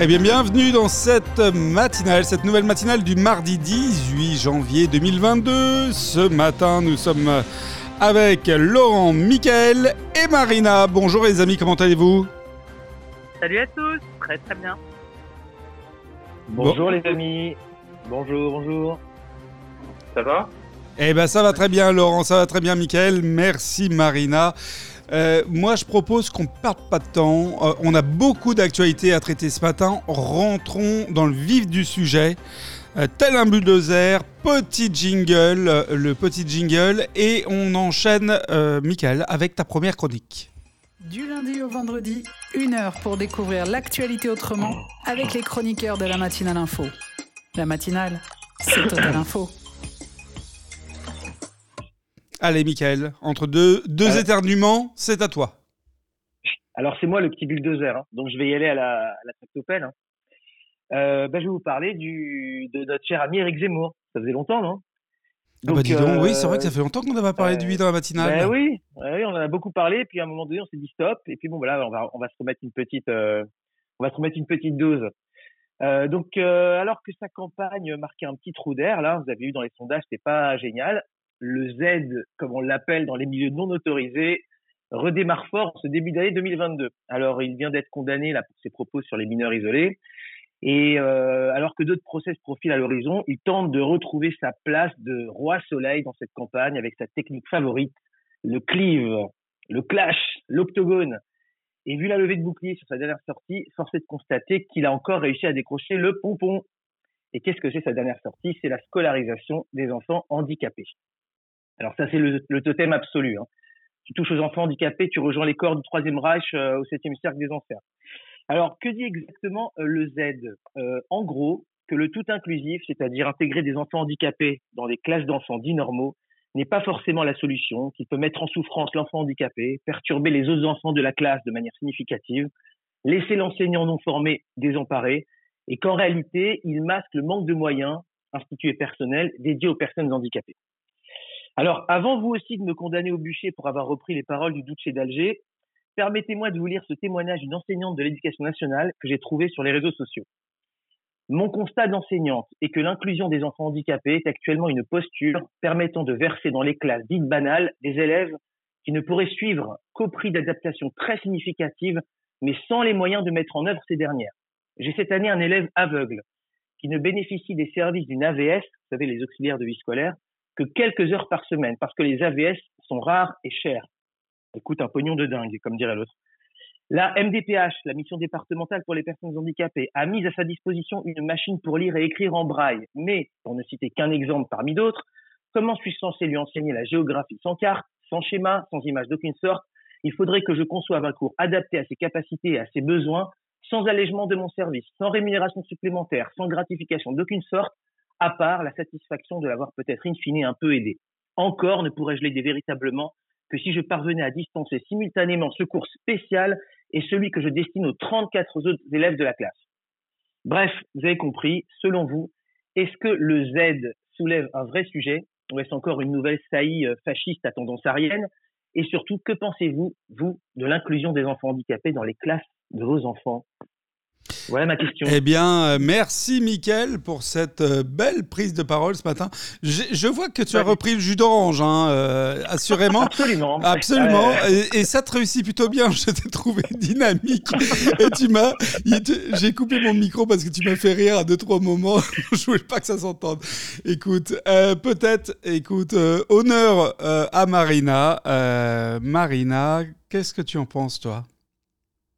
Eh bien, bienvenue dans cette matinale, cette nouvelle matinale du mardi 18 janvier 2022. Ce matin, nous sommes avec Laurent, Michael et Marina. Bonjour les amis, comment allez-vous? Salut à tous, très très bien. Bonjour les amis. Bonjour, bonjour. Ça va? Eh ben ça va très bien Laurent, ça va très bien Michael. Merci Marina. Euh, moi, je propose qu'on ne perde pas de temps. Euh, on a beaucoup d'actualités à traiter ce matin. Rentrons dans le vif du sujet. Euh, tel un bulldozer, petit jingle, le petit jingle, et on enchaîne, Michael, avec ta première chronique. Du lundi au vendredi, une heure pour découvrir l'actualité autrement avec les chroniqueurs de la matinale info. La matinale, c'est Total Info. Allez, Michael, entre deux, deux euh. éternuements, c'est à toi. Alors, c'est moi le petit bulldozer, hein. donc je vais y aller à la, à la hein. euh, ben, je vais vous parler du, de notre cher ami Eric Zemmour. Ça faisait longtemps, non? Ah bah dis donc, oui, c'est vrai que ça fait longtemps qu'on n'avait parlé de lui dans la matinale. Ben oui, oui, on en a beaucoup parlé, puis à un moment donné, on s'est dit stop, et puis bon, voilà, on va, on va se remettre une petite, euh, on va se remettre une petite dose. donc, alors que sa campagne marquait un petit trou d'air, là, vous avez vu dans les sondages, c'était pas génial le Z, comme on l'appelle dans les milieux non autorisés, redémarre fort ce début d'année 2022. Alors, il vient d'être condamné pour ses propos sur les mineurs isolés. Et euh, alors que d'autres procès se profilent à l'horizon, il tente de retrouver sa place de roi soleil dans cette campagne avec sa technique favorite, le cleave, le clash, l'octogone. Et vu la levée de bouclier sur sa dernière sortie, force est de constater qu'il a encore réussi à décrocher le pompon. Et qu'est-ce que c'est sa dernière sortie? C'est la scolarisation des enfants handicapés. Alors ça, c'est le, totem absolu. Hein. Tu touches aux enfants handicapés, tu rejoins les corps du Troisième Reich euh, au septième cercle des enfers. Alors, que dit exactement euh, le Z? Euh, En gros, que le tout inclusif, c'est-à-dire intégrer des enfants handicapés dans des classes d'enfants dits normaux, n'est pas forcément la solution, qu'il peut mettre en souffrance l'enfant handicapé, perturber les autres enfants de la classe de manière significative, laisser l'enseignant non formé désemparé, et qu'en réalité, il masque le manque de moyens institués personnels dédiés aux personnes handicapées. Alors, avant vous aussi de me condamner au bûcher pour avoir repris les paroles du Duce d'Alger, permettez-moi de vous lire ce témoignage d'une enseignante de l'éducation nationale que j'ai trouvé sur les réseaux sociaux. Mon constat d'enseignante est que l'inclusion des enfants handicapés est actuellement une posture permettant de verser dans les classes dites banales des élèves qui ne pourraient suivre qu'au prix d'adaptations très significatives, mais sans les moyens de mettre en œuvre ces dernières. J'ai cette année un élève aveugle qui ne bénéficie des services d'une AVS, vous savez, les auxiliaires de vie scolaire, que quelques heures par semaine, parce que les AVS sont rares et chers. Écoute, un pognon de dingue, comme dirait l'autre. La MDPH, la mission départementale pour les personnes handicapées, a mis à sa disposition une machine pour lire et écrire en braille. Mais, pour ne citer qu'un exemple parmi d'autres, comment suis-je censé lui enseigner la géographie sans carte, sans schéma, sans image d'aucune sorte? Il faudrait que je conçoive un cours adapté à ses capacités et à ses besoins, sans allègement de mon service, sans rémunération supplémentaire, sans gratification d'aucune sorte, à part la satisfaction de l'avoir peut-être in fine un peu aidé. Encore ne pourrais-je l'aider véritablement que si je parvenais à dispenser simultanément ce cours spécial et celui que je destine aux 34 autres élèves de la classe. Bref, vous avez compris, selon vous, est-ce que le Z soulève un vrai sujet ou est-ce encore une nouvelle saillie euh, fasciste à tendance arienne? Et surtout, que pensez-vous, vous, de l'inclusion des enfants handicapés dans les classes de vos enfants? Voilà ma question. Eh bien, euh, merci Mickaël pour cette euh, belle prise de parole ce matin. Je, vois que tu as repris le jus d'orange, hein, euh, assurément. Absolument. Absolument. Et, ça te réussit plutôt bien. Je t'ai trouvé dynamique. et tu m'as. J'ai coupé mon micro parce que tu m'as fait rire à deux, trois moments. je voulais pas que ça s'entende. Écoute, peut-être, écoute, honneur à Marina. Marina, qu'est-ce que tu en penses, toi?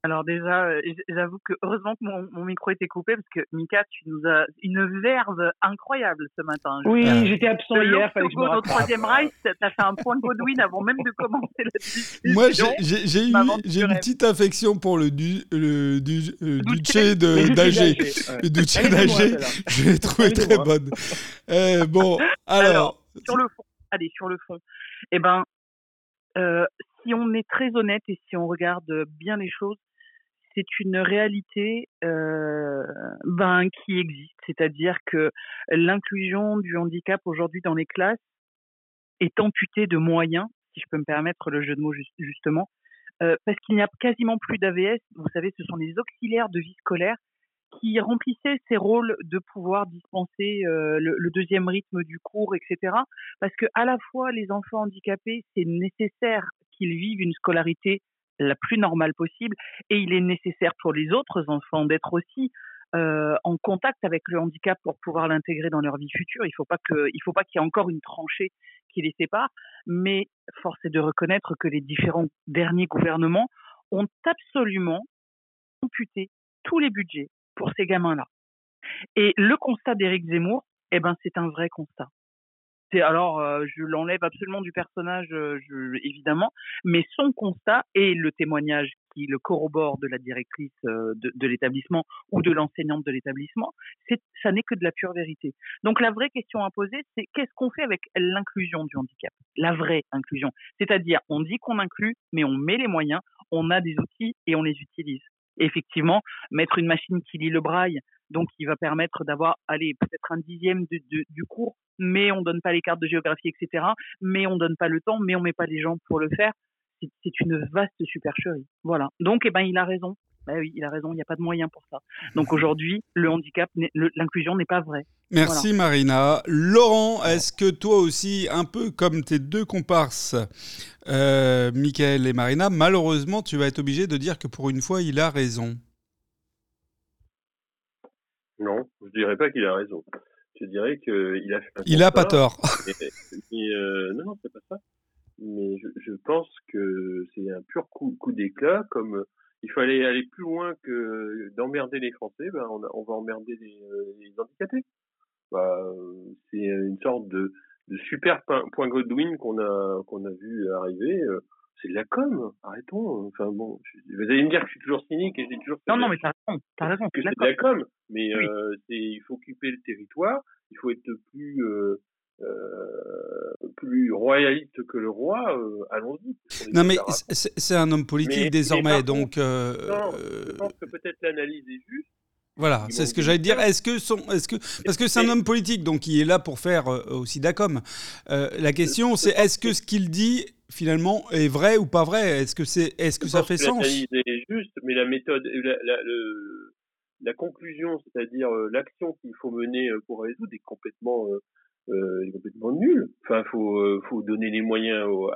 Alors déjà, euh, j'avoue que heureusement que mon, micro était coupé parce que Mika, tu nous as une verve incroyable ce matin. Oui, j'étais absent hier. Fallait que je me au troisième Reich, t'as fait un point de Godwin avant même de commencer la discussion. Moi, j'ai eu j'ai une petite affection pour le du le du euh, duché d'Agé. Le duché d'Agé, je l'ai trouvé très bonne. Euh, bon, alors, sur le fond, allez sur le fond. Eh ben, euh, si on est très honnête et si on regarde bien les choses, c'est une réalité euh, ben, qui existe, c'est-à-dire que l'inclusion du handicap aujourd'hui dans les classes est amputée de moyens, si je peux me permettre le jeu de mots justement, euh, parce qu'il n'y a quasiment plus d'AVS. Vous savez, ce sont les auxiliaires de vie scolaire qui remplissait ses rôles de pouvoir dispenser le, deuxième rythme du cours, etc. Parce que à la fois les enfants handicapés, c'est nécessaire qu'ils vivent une scolarité la plus normale possible, et il est nécessaire pour les autres enfants d'être aussi en contact avec le handicap pour pouvoir l'intégrer dans leur vie future. Il il faut pas qu'il y ait encore une tranchée qui les sépare, mais force est de reconnaître que les différents derniers gouvernements ont absolument amputé tous les budgets pour ces gamins-là. Et le constat d'Éric Zemmour, eh ben, c'est un vrai constat alors euh, je l'enlève absolument du personnage euh, évidemment, mais son constat et le témoignage qui le corrobore de la directrice euh, de, l'établissement ou de l'enseignante de l'établissement, c'est ça n'est que de la pure vérité. Donc la vraie question à poser, c'est qu'est-ce qu'on fait avec l'inclusion du handicap, la vraie inclusion, c'est-à-dire on dit qu'on inclut, mais on met les moyens, on a des outils et on les utilise. Effectivement, mettre une machine qui lit le braille donc il va permettre d'avoir, allez, peut-être un dixième du cours, mais on donne pas les cartes de géographie, etc. Mais on donne pas le temps, mais on met pas les gens pour le faire. C'est une vaste supercherie. Voilà. Donc, eh ben, il a raison. Ben oui, il a raison, il n'y a pas de moyen pour ça. Donc aujourd'hui, le handicap, l'inclusion n'est pas vraie. Merci Marina. Laurent, est-ce que toi aussi, un peu comme tes deux comparses, euh, Michael et Marina, malheureusement, tu vas être obligé de dire que pour une fois, il a raison? Non, je dirais pas qu'il a raison. Je dirais qu'il a fait un Il a pas tort. Euh, non, non, c'est pas ça. Mais je, pense que c'est un pur coup, coup d'éclat, comme euh, il fallait aller plus loin que d'emmerder les Français, ben on, on va emmerder les, euh, handicapés. Bah, c'est une sorte de, de super point Godwin qu'on a qu'on a vu arriver c'est de la com, arrêtons. Enfin bon, vous allez me dire que je suis toujours cynique et dis toujours. non, non, mais t'as raison, t'as raison. Que c'est de la com, mais euh, c'est, il faut occuper le territoire, il faut être plus euh, euh, plus royaliste que le roi. Euh, allons-y. Non, mais c'est, un homme politique désormais, donc. Euh, non, je pense que peut-être l'analyse est juste. Voilà, c'est ce que j'allais dire. Est-ce que son, est-ce que parce que c'est un homme politique, donc il est là pour faire aussi d'ACOM. Euh, la question, c'est est-ce que ce qu'il dit finalement est vrai ou pas vrai? Est-ce que c'est, est-ce que ça fait sens? est juste, mais la méthode, la, la, la conclusion, c'est-à-dire euh, l'action qu'il faut mener euh, pour résoudre est complètement, euh, est complètement nulle. Enfin, faut, faut donner les moyens aux,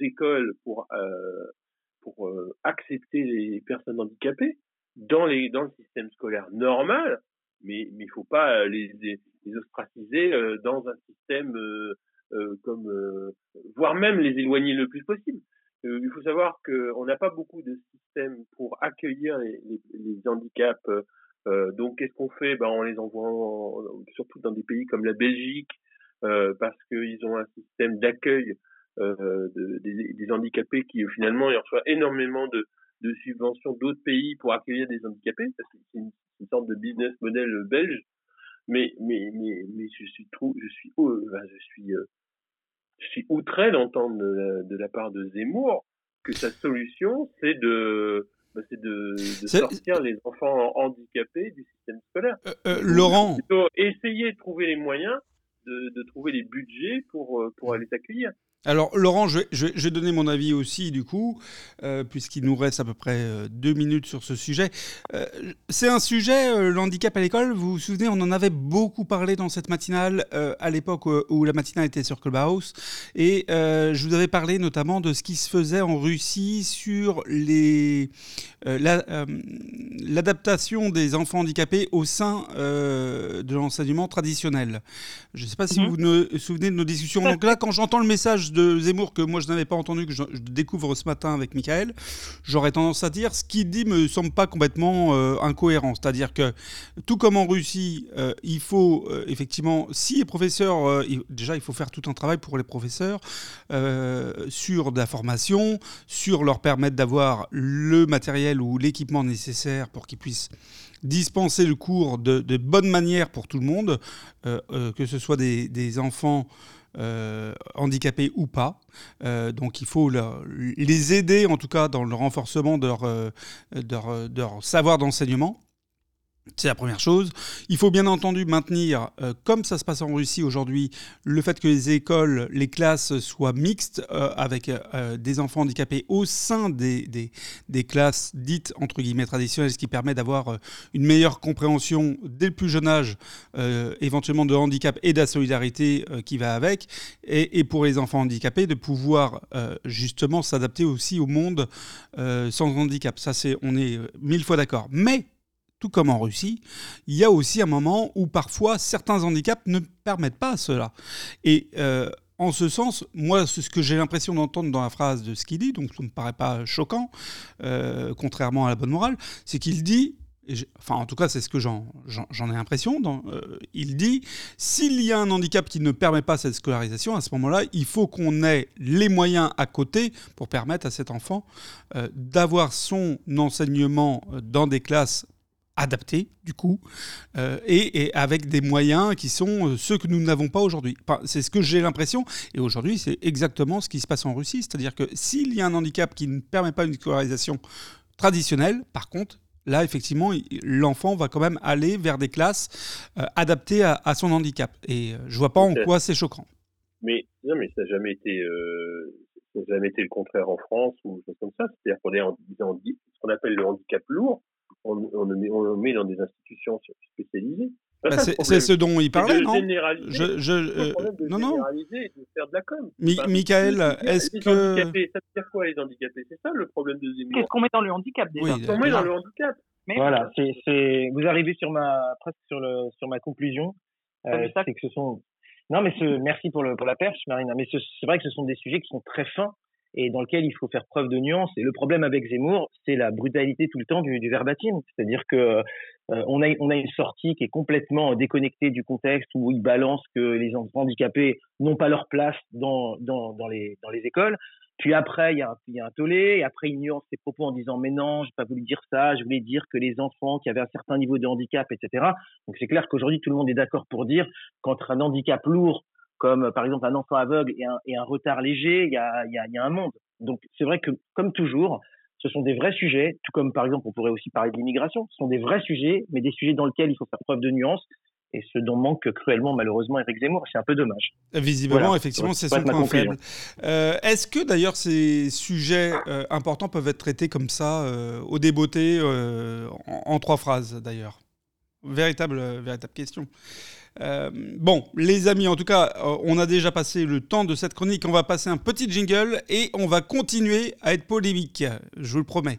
écoles pour pour accepter les personnes handicapées dans les dans le système scolaire normal, mais mais faut pas les, les, ostraciser dans un système euh, comme euh, voire même les éloigner le plus possible. Euh, il faut savoir qu'on n'a pas beaucoup de systèmes pour accueillir les, handicaps. Donc, qu'est-ce qu'on fait? Ben, On les envoie surtout dans des pays comme la Belgique, parce qu'ils ont un système d'accueil de, des, handicapés qui finalement ils reçoivent énormément de, subventions d'autres pays pour accueillir des handicapés, c'est une, sorte de business model belge. Mais mais mais mais je suis trop, je suis je suis outré d'entendre de, la part de Zemmour que sa solution, c'est de, bah, de, sortir les enfants handicapés du système scolaire. Euh, euh, Laurent. Plutôt essayer de trouver les moyens de, de trouver les budgets pour, euh, pour aller accueillir. Alors Laurent, je vais, donner mon avis aussi du coup, euh, puisqu'il nous reste à peu près euh, deux minutes sur ce sujet. Euh, c'est un sujet, le handicap à l'école, vous vous souvenez, on en avait beaucoup parlé dans cette matinale à l'époque où, la matinale était sur Clubhouse, et je vous avais parlé notamment de ce qui se faisait en Russie sur les l'adaptation des enfants handicapés au sein de l'enseignement traditionnel. Je ne sais pas si mhm. vous vous souvenez de nos discussions. Donc là, quand j'entends le message de Zemmour que moi je n'avais pas entendu, que je, découvre ce matin avec Michael, j'aurais tendance à dire ce qu'il dit me semble pas complètement euh, incohérent. C'est-à-dire que tout comme en Russie, euh, il faut euh, effectivement, si les professeurs, déjà il faut faire tout un travail pour les professeurs sur de la formation, sur leur permettre d'avoir le matériel ou l'équipement nécessaire pour qu'ils puissent dispenser le cours de, bonne manière pour tout le monde, que ce soit des, des enfants euh, handicapés ou pas. Euh, donc il faut les aider en tout cas dans le renforcement de leur, euh, savoir d'enseignement. C'est la première chose. Il faut bien entendu maintenir, euh, comme ça se passe en Russie aujourd'hui, le fait que les écoles, les classes soient mixtes euh, avec euh, des enfants handicapés au sein des, des, classes dites entre guillemets traditionnelles, ce qui permet d'avoir une meilleure compréhension dès le plus jeune âge, éventuellement de handicap et de la solidarité qui va avec, et, et, pour les enfants handicapés de pouvoir justement s'adapter aussi au monde sans handicap. Ça, c'est, on est mille fois d'accord. Mais tout comme en Russie, il y a aussi un moment où parfois certains handicaps ne permettent pas cela. Et euh, en ce sens, moi, ce que j'ai l'impression d'entendre dans la phrase de ce qu'il dit, donc ça ne me paraît pas choquant, euh, contrairement à la bonne morale, c'est qu'il dit, enfin en tout cas c'est ce que j'en ai l'impression, euh, il dit, s'il y a un handicap qui ne permet pas cette scolarisation, à ce moment-là, il faut qu'on ait les moyens à côté pour permettre à cet enfant d'avoir son enseignement dans des classes adapté du coup, euh, et, avec des moyens qui sont euh, ceux que nous n'avons pas aujourd'hui. c'est ce que j'ai l'impression, et aujourd'hui c'est exactement ce qui se passe en Russie, c'est-à-dire que s'il y a un handicap qui ne permet pas une scolarisation traditionnelle, par contre, là, effectivement, l'enfant va quand même aller vers des classes euh, adaptées à, son handicap. Et je vois pas en quoi c'est choquant. Mais non, mais ça n'a jamais été, jamais été le contraire en France ou chose comme ça. C'est-à-dire qu'on est en, ce qu'on appelle le handicap lourd on, on, met, on met dans des institutions spécialisées. Bah, c'est ce dont il parlait, non? je, je, euh, Non, non. Et de faire de la com. Michael, est-ce que. Ça veut dire quoi, les handicapés? C'est ça le problème de Qu'est-ce qu'on met dans le handicap déjà? Qu'est-ce qu'on met dans le handicap? Voilà, c'est vous arrivez sur ma presque sur le sur ma conclusion. Euh, c'est que ce sont non mais ce, merci pour le pour la perche Marina mais c'est vrai que ce sont des sujets qui sont très fins et dans lequel il faut faire preuve de nuance. Et le problème avec Zemmour, c'est la brutalité tout le temps du, verbatim. C'est-à-dire que euh, on, a, une sortie qui est complètement déconnectée du contexte où il balance que les handicapés n'ont pas leur place dans, les, écoles. Puis après, il y, a un, il y a un tollé, et après, il nuance ses propos en disant Mais non, j'ai pas voulu dire ça, je voulais dire que les enfants qui avaient un certain niveau de handicap, etc. Donc c'est clair qu'aujourd'hui, tout le monde est d'accord pour dire qu'entre un handicap lourd comme par exemple un enfant aveugle et un, et un retard léger, il y a, y, a, y a un monde. Donc c'est vrai que comme toujours, ce sont des vrais sujets, tout comme par exemple on pourrait aussi parler de l'immigration, ce sont des vrais sujets, mais des sujets dans lesquels il faut faire preuve de nuance, et ce dont manque cruellement malheureusement Eric Zemmour. C'est un peu dommage. Visiblement, effectivement, c'est son point faible. Euh, Est-ce que d'ailleurs ces sujets euh, importants peuvent être traités comme ça, euh, au débeauté, euh, en, en, trois phrases d'ailleurs? Véritable, véritable question. Euh, bon, les amis, en tout cas, euh, on a déjà passé le temps de cette chronique. On va passer un petit jingle et on va continuer à être polémique. Je vous le promets.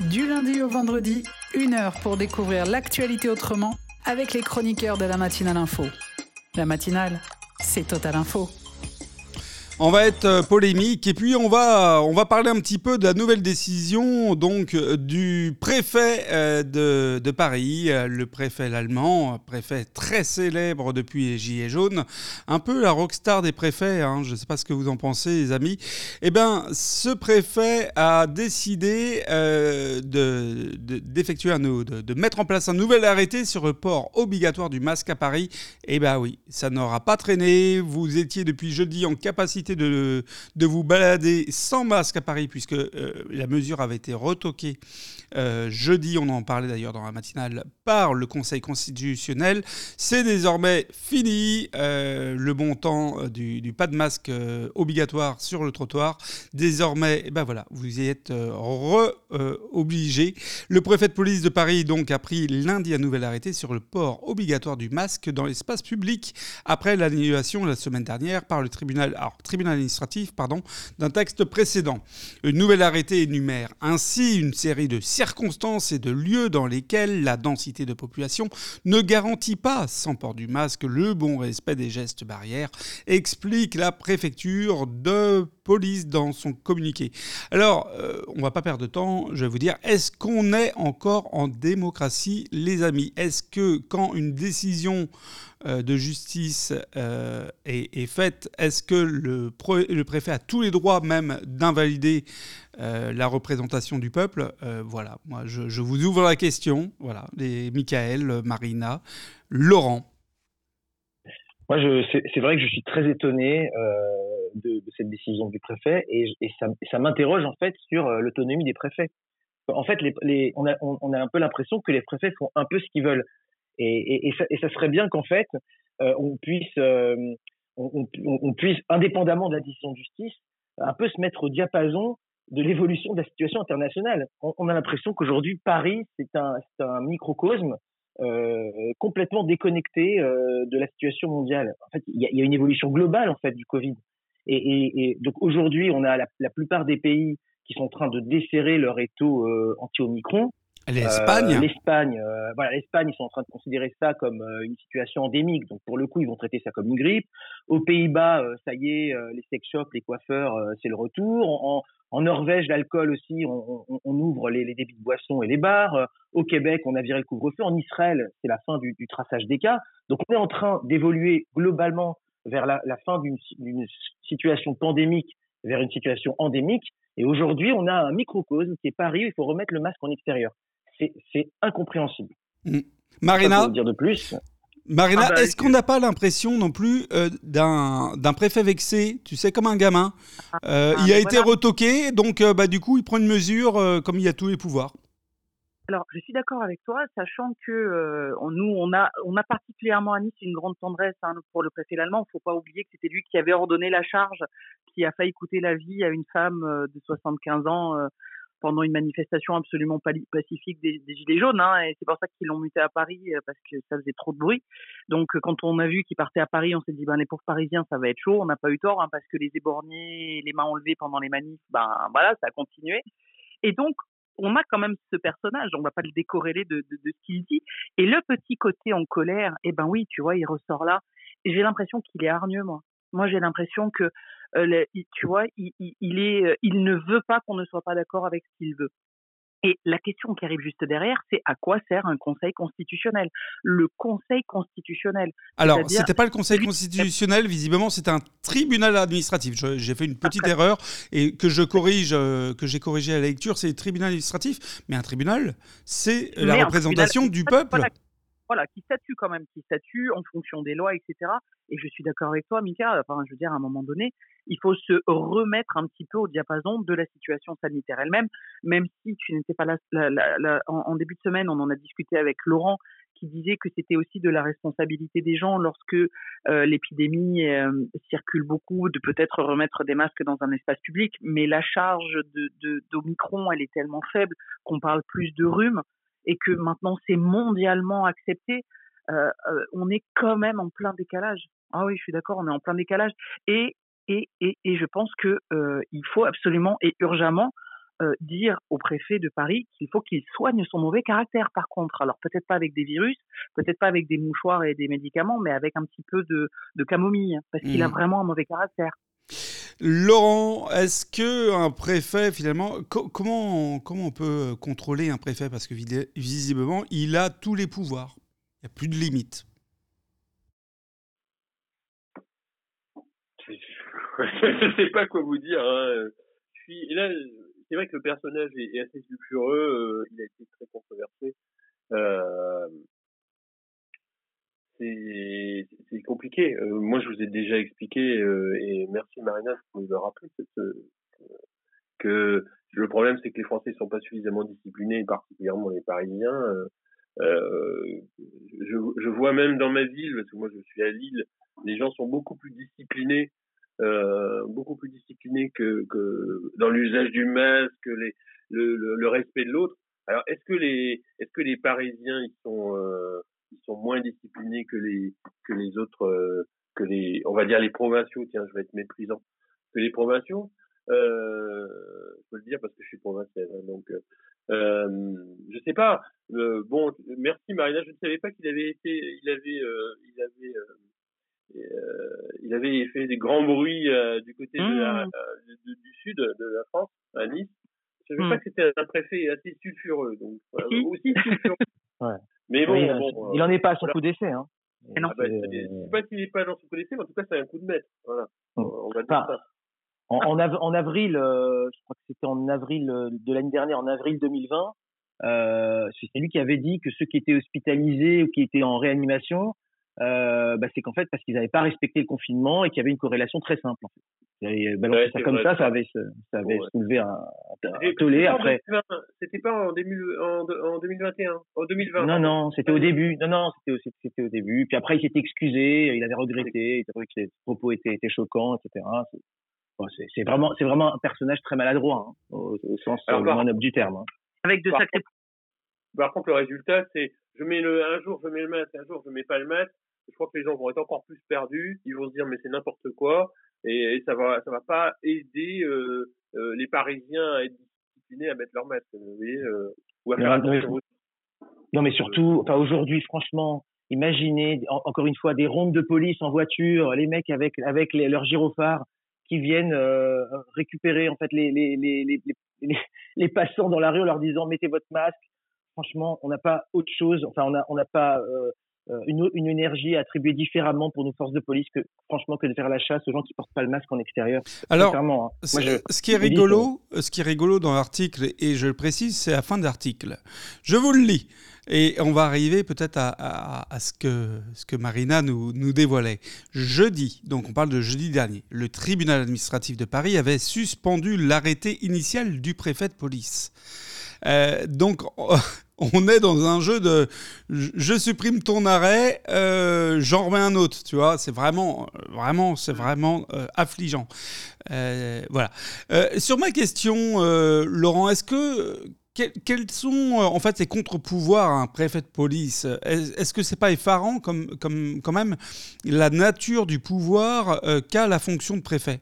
Du lundi au vendredi, une heure pour découvrir l'actualité autrement avec les chroniqueurs de la matinale info. La matinale, c'est Total Info. On va être euh, polémique et puis on va, on va parler un petit peu de la nouvelle décision donc euh, du préfet euh, de, de Paris, le préfet allemand, préfet très célèbre depuis les Gilets jaunes, un peu la rockstar des préfets, hein, je ne sais pas ce que vous en pensez les amis. Eh bien ce préfet a décidé de, d'effectuer un, de, de mettre en place un nouvel arrêté sur le port obligatoire du masque à Paris. Eh bien oui, ça n'aura pas traîné, vous étiez depuis jeudi en capacité de, de vous balader sans masque à Paris, puisque euh, la mesure avait été retoquée euh, jeudi, on en parlait d'ailleurs dans la matinale, par le Conseil constitutionnel. C'est désormais fini euh, le bon temps du, pas de masque obligatoire sur le trottoir. Désormais, eh ben voilà, vous y êtes re-obligé. le préfet de police de Paris donc a pris lundi un nouvel arrêté sur le port obligatoire du masque dans l'espace public après l'annulation la semaine dernière par le tribunal, alors, administratif pardon, d'un texte précédent. Une nouvelle arrêté énumère ainsi une série de circonstances et de lieux dans lesquels la densité de population ne garantit pas, sans port du masque, le bon respect des gestes barrières, explique la préfecture de police dans son communiqué. Alors, euh, on va pas perdre de temps, je vais vous dire, est-ce qu'on est encore en démocratie, les amis? Est-ce que quand une décision de justice euh, est, faite, est-ce que le, préfet a tous les droits même d'invalider la représentation du peuple? Voilà, moi je, vous ouvre la question. Voilà, les Michael, Marina, Laurent. Moi, c'est vrai que je suis très étonné de, cette décision du préfet et, ça, m'interroge en fait sur euh, l'autonomie des préfets. En fait, on, a, on, a un peu l'impression que les préfets font un peu ce qu'ils veulent. Et, ça, et, ça, serait bien qu'en fait, euh, on puisse, euh, on, on, puisse, indépendamment de la décision de justice, un peu se mettre au diapason de l'évolution de la situation internationale. On, a l'impression qu'aujourd'hui, Paris, c'est un, microcosme euh, complètement déconnecté euh, de la situation mondiale. En fait, il y a, une évolution globale en fait du Covid. Et, donc aujourd'hui, on a la, plupart des pays qui sont en train de desserrer leur étau anti-Omicron. L'Espagne. Euh, L'Espagne, euh, voilà, l'Espagne, ils sont en train de considérer ça comme euh, une situation endémique. Donc pour le coup, ils vont traiter ça comme une grippe. Aux Pays-Bas, ça y est, les sex shops, les coiffeurs, c'est le retour. En, en Norvège, l'alcool aussi, on, on, on ouvre les, les, débits de boissons et les bars. Au Québec, on a viré le couvre-feu. En Israël, c'est la fin du, du, traçage des cas. Donc on est en train d'évoluer globalement vers la, la fin d'une situation pandémique vers une situation endémique. Et aujourd'hui, on a un microcosme qui est Paris. Il faut remettre le masque en extérieur c'est incompréhensible. Mmh. Marina dire de plus. Marina, ah bah, est-ce qu'on n'a pas l'impression non plus euh, d'un préfet vexé, tu sais, comme un gamin ah, euh, ah, Il a été retoqué, donc euh, bah, du coup, il prend une mesure comme il y a tous les pouvoirs. Alors, je suis d'accord avec toi, sachant que nous, on a, on a particulièrement à Nice une grande tendresse hein, pour le préfet allemand. Il ne faut pas oublier que c'était lui qui avait ordonné la charge, qui a failli coûter la vie à une femme de 75 ans pendant une manifestation absolument pacifique des, Gilets jaunes. Hein, et c'est pour ça qu'ils l'ont muté à Paris, euh, parce que ça faisait trop de bruit. Donc euh, quand on a vu qu'il partait à Paris, on s'est dit, ben, les pauvres Parisiens, ça va être chaud. On n'a pas eu tort, hein, parce que les éborgnés, les mains enlevées pendant les manifs, ben voilà, ça a continué. Et donc, on a quand même ce personnage, on va pas le décorréler de, ce qu'il dit. Et le petit côté en colère, eh ben oui, tu vois, il ressort là. J'ai l'impression qu'il est hargneux, moi. Moi, j'ai l'impression que euh, tu vois, il, il, est, euh, il ne veut pas qu'on ne soit pas d'accord avec ce qu'il veut. Et la question qui arrive juste derrière, c'est à quoi sert un Conseil constitutionnel? Le Conseil constitutionnel. Alors, c'était pas le Conseil constitutionnel, visiblement, c'était un tribunal administratif. J'ai fait une petite erreur et que je corrige, euh, que j'ai corrigé à la lecture, c'est le tribunal administratif. Mais un tribunal, c'est la représentation du peuple voilà, qui statue quand même, qui statue en fonction des lois, etc. Et je suis d'accord avec toi, Mika. Enfin, je veux dire, à un moment donné, il faut se remettre un petit peu au diapason de la situation sanitaire elle-même, même si tu n'étais pas là, en, début de semaine, on en a discuté avec Laurent, qui disait que c'était aussi de la responsabilité des gens lorsque euh, l'épidémie euh, circule beaucoup, de peut-être remettre des masques dans un espace public, mais la charge de d'Omicron, elle est tellement faible qu'on parle plus de rhume et que maintenant c'est mondialement accepté, euh, euh, on est quand même en plein décalage. Ah oui, je suis d'accord, on est en plein décalage. Et, et, et, et je pense que euh, il faut absolument et urgemment euh, dire au préfet de Paris qu'il faut qu'il soigne son mauvais caractère par contre. Alors peut-être pas avec des virus, peut-être pas avec des mouchoirs et des médicaments, mais avec un petit peu de, de camomille, parce qu'il a mmh. vraiment un mauvais caractère. Laurent, est-ce que un préfet finalement, comment comment on peut contrôler un préfet? Parce que visiblement il a tous les pouvoirs, il n'y a plus de limites. Je ne sais pas quoi vous dire. Hein. là, c'est vrai que le personnage est, assez sulfureux. Euh, il a été très controversé. Euh, c'est compliqué. Euh, moi, je vous ai déjà expliqué, euh, et merci Marina de me rappeler euh, que le problème, c'est que les Français sont pas suffisamment disciplinés, particulièrement les Parisiens. Je, je, vois même dans ma ville, parce que moi je suis à Lille, les gens sont beaucoup plus disciplinés, beaucoup plus disciplinés que, que dans l'usage du masque, le, le, le respect de l'autre. Alors, est-ce que les, est-ce que les Parisiens, ils sont ils sont moins disciplinés que les que les autres euh, que les on va dire les provinciaux tiens je vais être méprisant que les provinciaux euh, je peux le dire parce que je suis provincial hein, donc euh, euh, je sais pas euh, bon merci Marina je ne savais pas qu'il avait été il avait il avait il avait fait des grands bruits du côté de la, mmh. du sud de la France à Nice je savais pas mmh. que c'était un préfet assez sulfureux donc aussi sulfureux ouais. Mais bon, bon il en est pas à son coup d'essai. Hein. Ah bah, je sais pas s'il n'est pas à son coup d'essai, mais en tout cas, c'est un coup de maître. Voilà. Mmh. On va dire ça. En, en, en, avril, euh, je crois que c'était en avril euh, de l'année dernière, en avril 2020, euh, c'est lui qui avait dit que ceux qui étaient hospitalisés ou qui étaient en réanimation, euh, bah, c'est qu'en fait, parce qu'ils n'avaient pas respecté le confinement et qu'il y avait une corrélation très simple. En fait. Ils Ouais, ça comme vrai, ça, ça. avait, ça avait Ouais. soulevé un, un C'était- tollé c'était pas en après. 2020, C'était pas en, début, en, en 2021, en 2020. Non, non, c'était au début. Non, non, c'était au, c'était au début. Puis après, il s'était excusé, il avait regretté, il avait trouvé que les propos étaient, étaient choquants, etc. C'est, bon, c'est, c'est vraiment, c'est vraiment un personnage très maladroit, hein, au, au sens Alors, euh, moins noble du terme. hein. Avec de Par sacrés Par contre, le résultat, c'est je mets le un jour je mets le masque, un jour je mets pas le masque. Je crois que les gens vont être encore plus perdus. Ils vont se dire mais c'est n'importe quoi et, et ça va ça va pas aider euh, euh, les Parisiens à être disciplinés à mettre leur masque. Vous voyez, euh, ou à faire Non, mais surtout, enfin, aujourd'hui, franchement, imaginez, en- encore une fois, des rondes de police en voiture, les mecs avec, avec les- leurs gyrophares qui viennent récupérer, en fait, les, les, les, les, passants dans la rue en leur disant mettez votre masque. Franchement, on n'a pas autre chose, enfin, on n'a on n'a pas une, une énergie à attribuer différemment pour nos forces de police que, franchement, que de faire la chasse aux gens qui portent pas le masque en extérieur. Alors, hein. Moi, je- Ce qui est rigolo, ce qui est rigolo dans l'article, et je le précise, c'est la fin de l'article. Je vous le lis. Et on va arriver peut-être à, à- à ce, que, ce que Marina nous, nous dévoilait. Jeudi, donc on parle de jeudi dernier, le tribunal administratif de Paris avait suspendu l'arrêté initial du préfet de police. Euh, donc, on est dans un jeu de je supprime ton arrêt, euh, j'en remets un autre, tu vois. C'est vraiment, vraiment, c'est vraiment euh, affligeant. Euh, voilà. Sur ma question, Laurent, est-ce que quels, sont en fait les contre-pouvoirs à un préfet de police Est- Est-ce que c'est pas effarant comme, comme quand même la nature du pouvoir qu'a la fonction de préfet?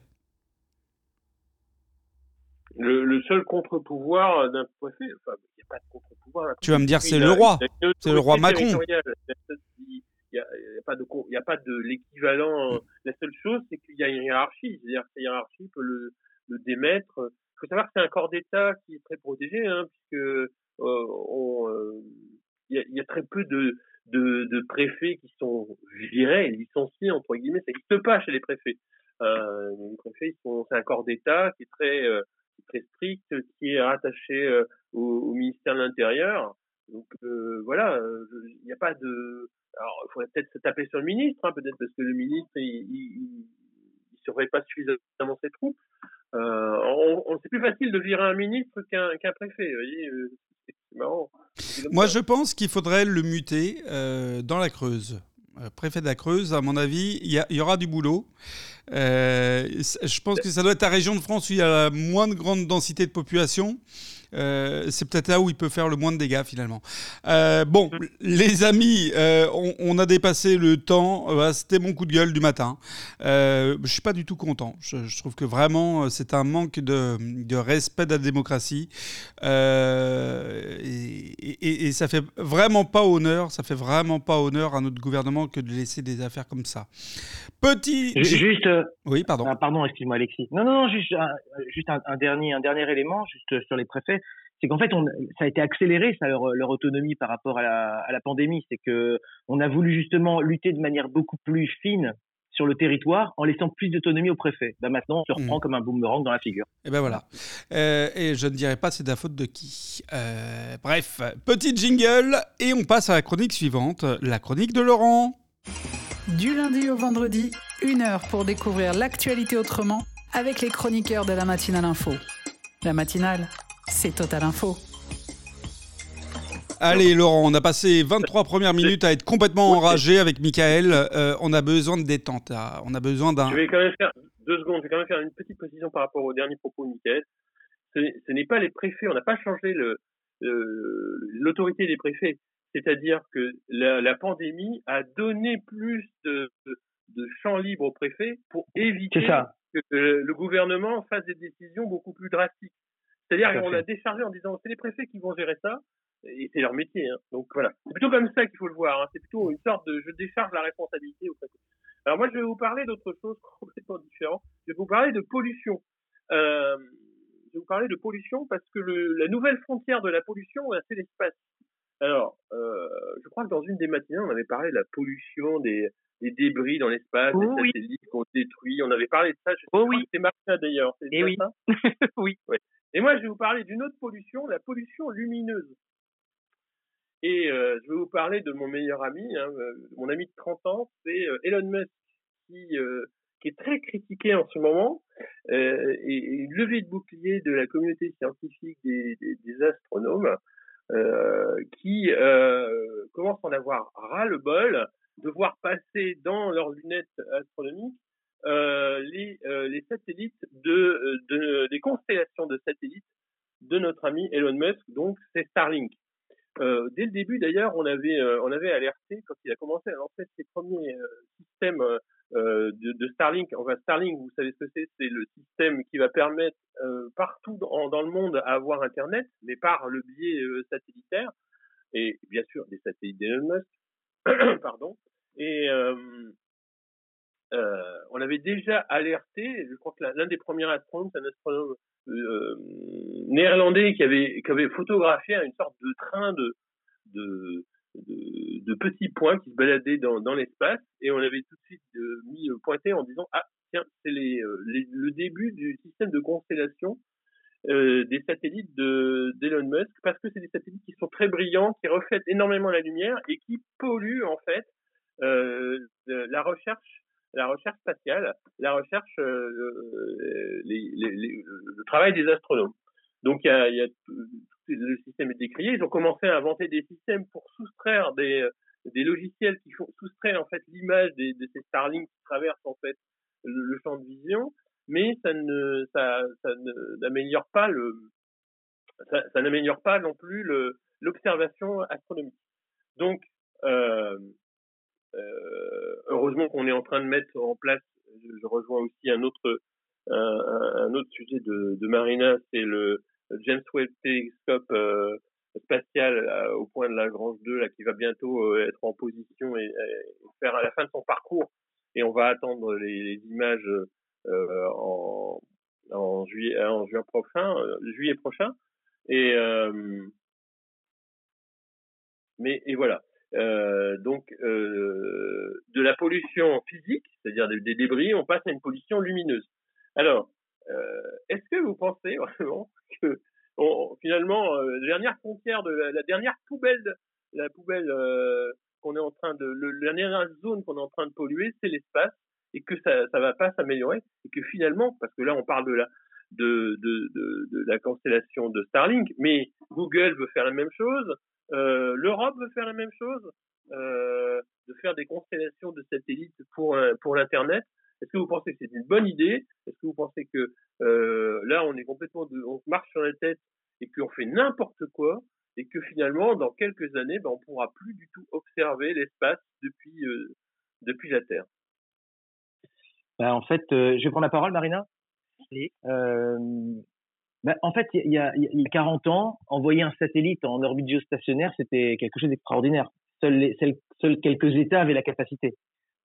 Le, seul contre-pouvoir d'un préfet, pas de contre-pouvoir. Tu vas me dire, c'est le roi. C'est le roi Macron. Il n'y a, y pas de, il y a pas de l'équivalent. La seule chose, c'est qu'il y a une hiérarchie. C'est-à-dire que cette hiérarchie peut le, le démettre. Il faut savoir que c'est un corps d'État qui est très protégé, hein, puisque euh, on, euh, il y, a, il y a très peu de, de, de préfets qui sont, je dirais, licenciés entre guillemets. Ça n'existe pas chez les préfets. Euh, les préfets, c'est un corps d'État qui est très, euh, très strict, qui est rattaché euh, au, ministère de l'Intérieur. Donc euh, voilà, euh, il n'y a pas de. Alors, il faudrait peut-être se taper sur le ministre, hein, peut-être parce que le ministre, il, il surveille pas suffisamment ses troupes. Euh, on, c'est plus facile de virer un ministre qu'un qu'un préfet. Vous c'est marrant. Moi, je pense qu'il faudrait le muter dans la Creuse. Préfet de la Creuse, à mon avis, il y, aura du boulot. Je pense que ça doit être la région de France où il y a la moins de grande densité de population. Euh, c'est peut-être là où il peut faire le moins de dégâts finalement. Euh, bon, les amis, euh, on, on a dépassé le temps. Voilà, C'était mon coup de gueule du matin. Je suis pas du tout content. Je, je trouve que vraiment c'est un manque de, de respect de la démocratie et, et- et ça fait vraiment pas honneur. Ça fait vraiment pas honneur à notre gouvernement que de laisser des affaires comme ça. Petit. Ju- Juste, Oui, pardon. Ah, pardon, excuse-moi Alexis. Non, non, non, juste, un, juste un, un dernier, un dernier élément, juste sur les préfets, c'est qu'en fait, on, ça a été accéléré, ça, leur, leur autonomie par rapport à la, à la pandémie. C'est que on a voulu justement lutter de manière beaucoup plus fine sur le territoire en laissant plus d'autonomie aux préfets. Ben maintenant, on se reprend Mhm. comme un boomerang dans la figure. Et ben voilà. Euh, et je ne dirai pas c'est de la faute de qui. Euh, bref, petit jingle et on passe à la chronique suivante, la chronique de Laurent. Du lundi au vendredi, une heure pour découvrir l'actualité autrement avec les chroniqueurs de la matinale info. La matinale, c'est Total Info. Allez Laurent, on a passé 23 premières minutes à être complètement enragé avec Michael. Euh, on a besoin de détente. là. On a besoin d'un... Je vais quand même faire deux secondes. Je vais quand même faire une petite précision par rapport au dernier propos de Michael. Ce, ce n'est pas les préfets. On n'a pas changé le le- l'autorité des préfets. C'est-à-dire que la, la pandémie a donné plus de, de, de champ libre aux préfets pour éviter ça. que euh, le gouvernement fasse des décisions beaucoup plus drastiques. C'est-à-dire qu'on fait. a déchargé en disant c'est les préfets qui vont gérer ça et c'est leur métier. Hein. Donc voilà, c'est plutôt comme ça qu'il faut le voir. Hein. C'est plutôt une sorte de je décharge la responsabilité aux préfets. Alors moi je vais vous parler d'autre chose complètement différent. Je vais vous parler de pollution. Euh, je vais vous parler de pollution parce que le, la nouvelle frontière de la pollution, euh, c'est l'espace. Alors, euh, je crois que dans une des matinées, on avait parlé de la pollution des, des débris dans l'espace, Oh des oui. satellites qu'on détruit. On avait parlé de ça. Je Oh oui. C'est Martin d'ailleurs. C'est Eh oui. ça? Oui. Et moi, je vais vous parler d'une autre pollution, la pollution lumineuse. Et euh, je vais vous parler de mon meilleur ami, hein, euh, mon ami de 30 ans, c'est euh, Elon Musk, qui, est très critiqué en ce moment, et, et levé de bouclier de la communauté scientifique des, des, astronomes, qui commencent à en avoir ras le bol de voir passer dans leurs lunettes astronomiques les, euh, les satellites de, de, des constellations de satellites de notre ami Elon Musk, donc c'est Starlink. Euh, dès le début d'ailleurs, on avait euh, on avait alerté quand il a commencé à lancer ses premiers euh, systèmes de, Starlink. Enfin Starlink, vous savez ce que c'est C'est le système qui va permettre partout dans, dans, le monde à avoir Internet, mais par le biais satellitaire et bien sûr des satellites d'Elon Musk. Pardon. Et on avait déjà alerté. Je crois que l'un des premiers astronomes, c'est un astronome euh, néerlandais qui avait, photographié une sorte de train de, petits points qui se baladaient dans, l'espace et on avait tout de suite euh, mis euh, pointé en disant ah tiens c'est le début du système de constellation euh, des satellites de d'Elon Musk parce que c'est des satellites qui sont très brillants, qui reflètent énormément la lumière et qui polluent en fait euh, la recherche la recherche spatiale, la recherche, euh, euh, le travail des astronomes. Donc le système est décrié. Ils ont commencé à inventer des systèmes pour soustraire des, logiciels qui font soustraire en fait l'image des, de ces Starlink qui traversent en fait le, champ de vision, mais ça n'améliore pas le ça, n'améliore pas non plus l'observation astronomique. Donc euh, heureusement qu'on est en train de mettre en place, je, je rejoins aussi un autre, un, un autre sujet de, de Marina, c'est le James Webb Telescope euh, spatial euh, au point de Lagrange 2 là qui va bientôt euh, être en position et, et, faire à la fin de son parcours. Et on va attendre les, les images euh, en, en juillet en juin prochain juillet prochain. Et mais et voilà euh, donc euh, de la pollution physique, c'est-à-dire des, débris, on passe à une pollution lumineuse. Alors, euh, est-ce que vous pensez vraiment que on, finalement euh, la dernière frontière de la, la dernière poubelle, la poubelle euh, qu'on est en train de, le, la dernière zone qu'on est en train de polluer, c'est l'espace et que ça ça va pas s'améliorer et que finalement, parce que là on parle de la de, de, de, de la constellation de Starlink, mais Google veut faire la même chose, euh, L'Europe veut faire la même chose, euh, de faire des constellations de satellites pour euh, pour l'internet. Est-ce que vous pensez que c'est une bonne idée? Est-ce que vous pensez que euh, là on est complètement, de, on marche sur la tête et qu'on fait n'importe quoi et que finalement dans quelques années, ben, on pourra plus du tout observer l'espace depuis euh, depuis la Terre? Ben, en fait, euh, je vais prendre la parole, Marina? Oui. Euh, ben, en fait, il y, a, il y a 40 ans, envoyer un satellite en orbite géostationnaire, c'était quelque chose d'extraordinaire. Seuls, seuls, quelques États avaient la capacité.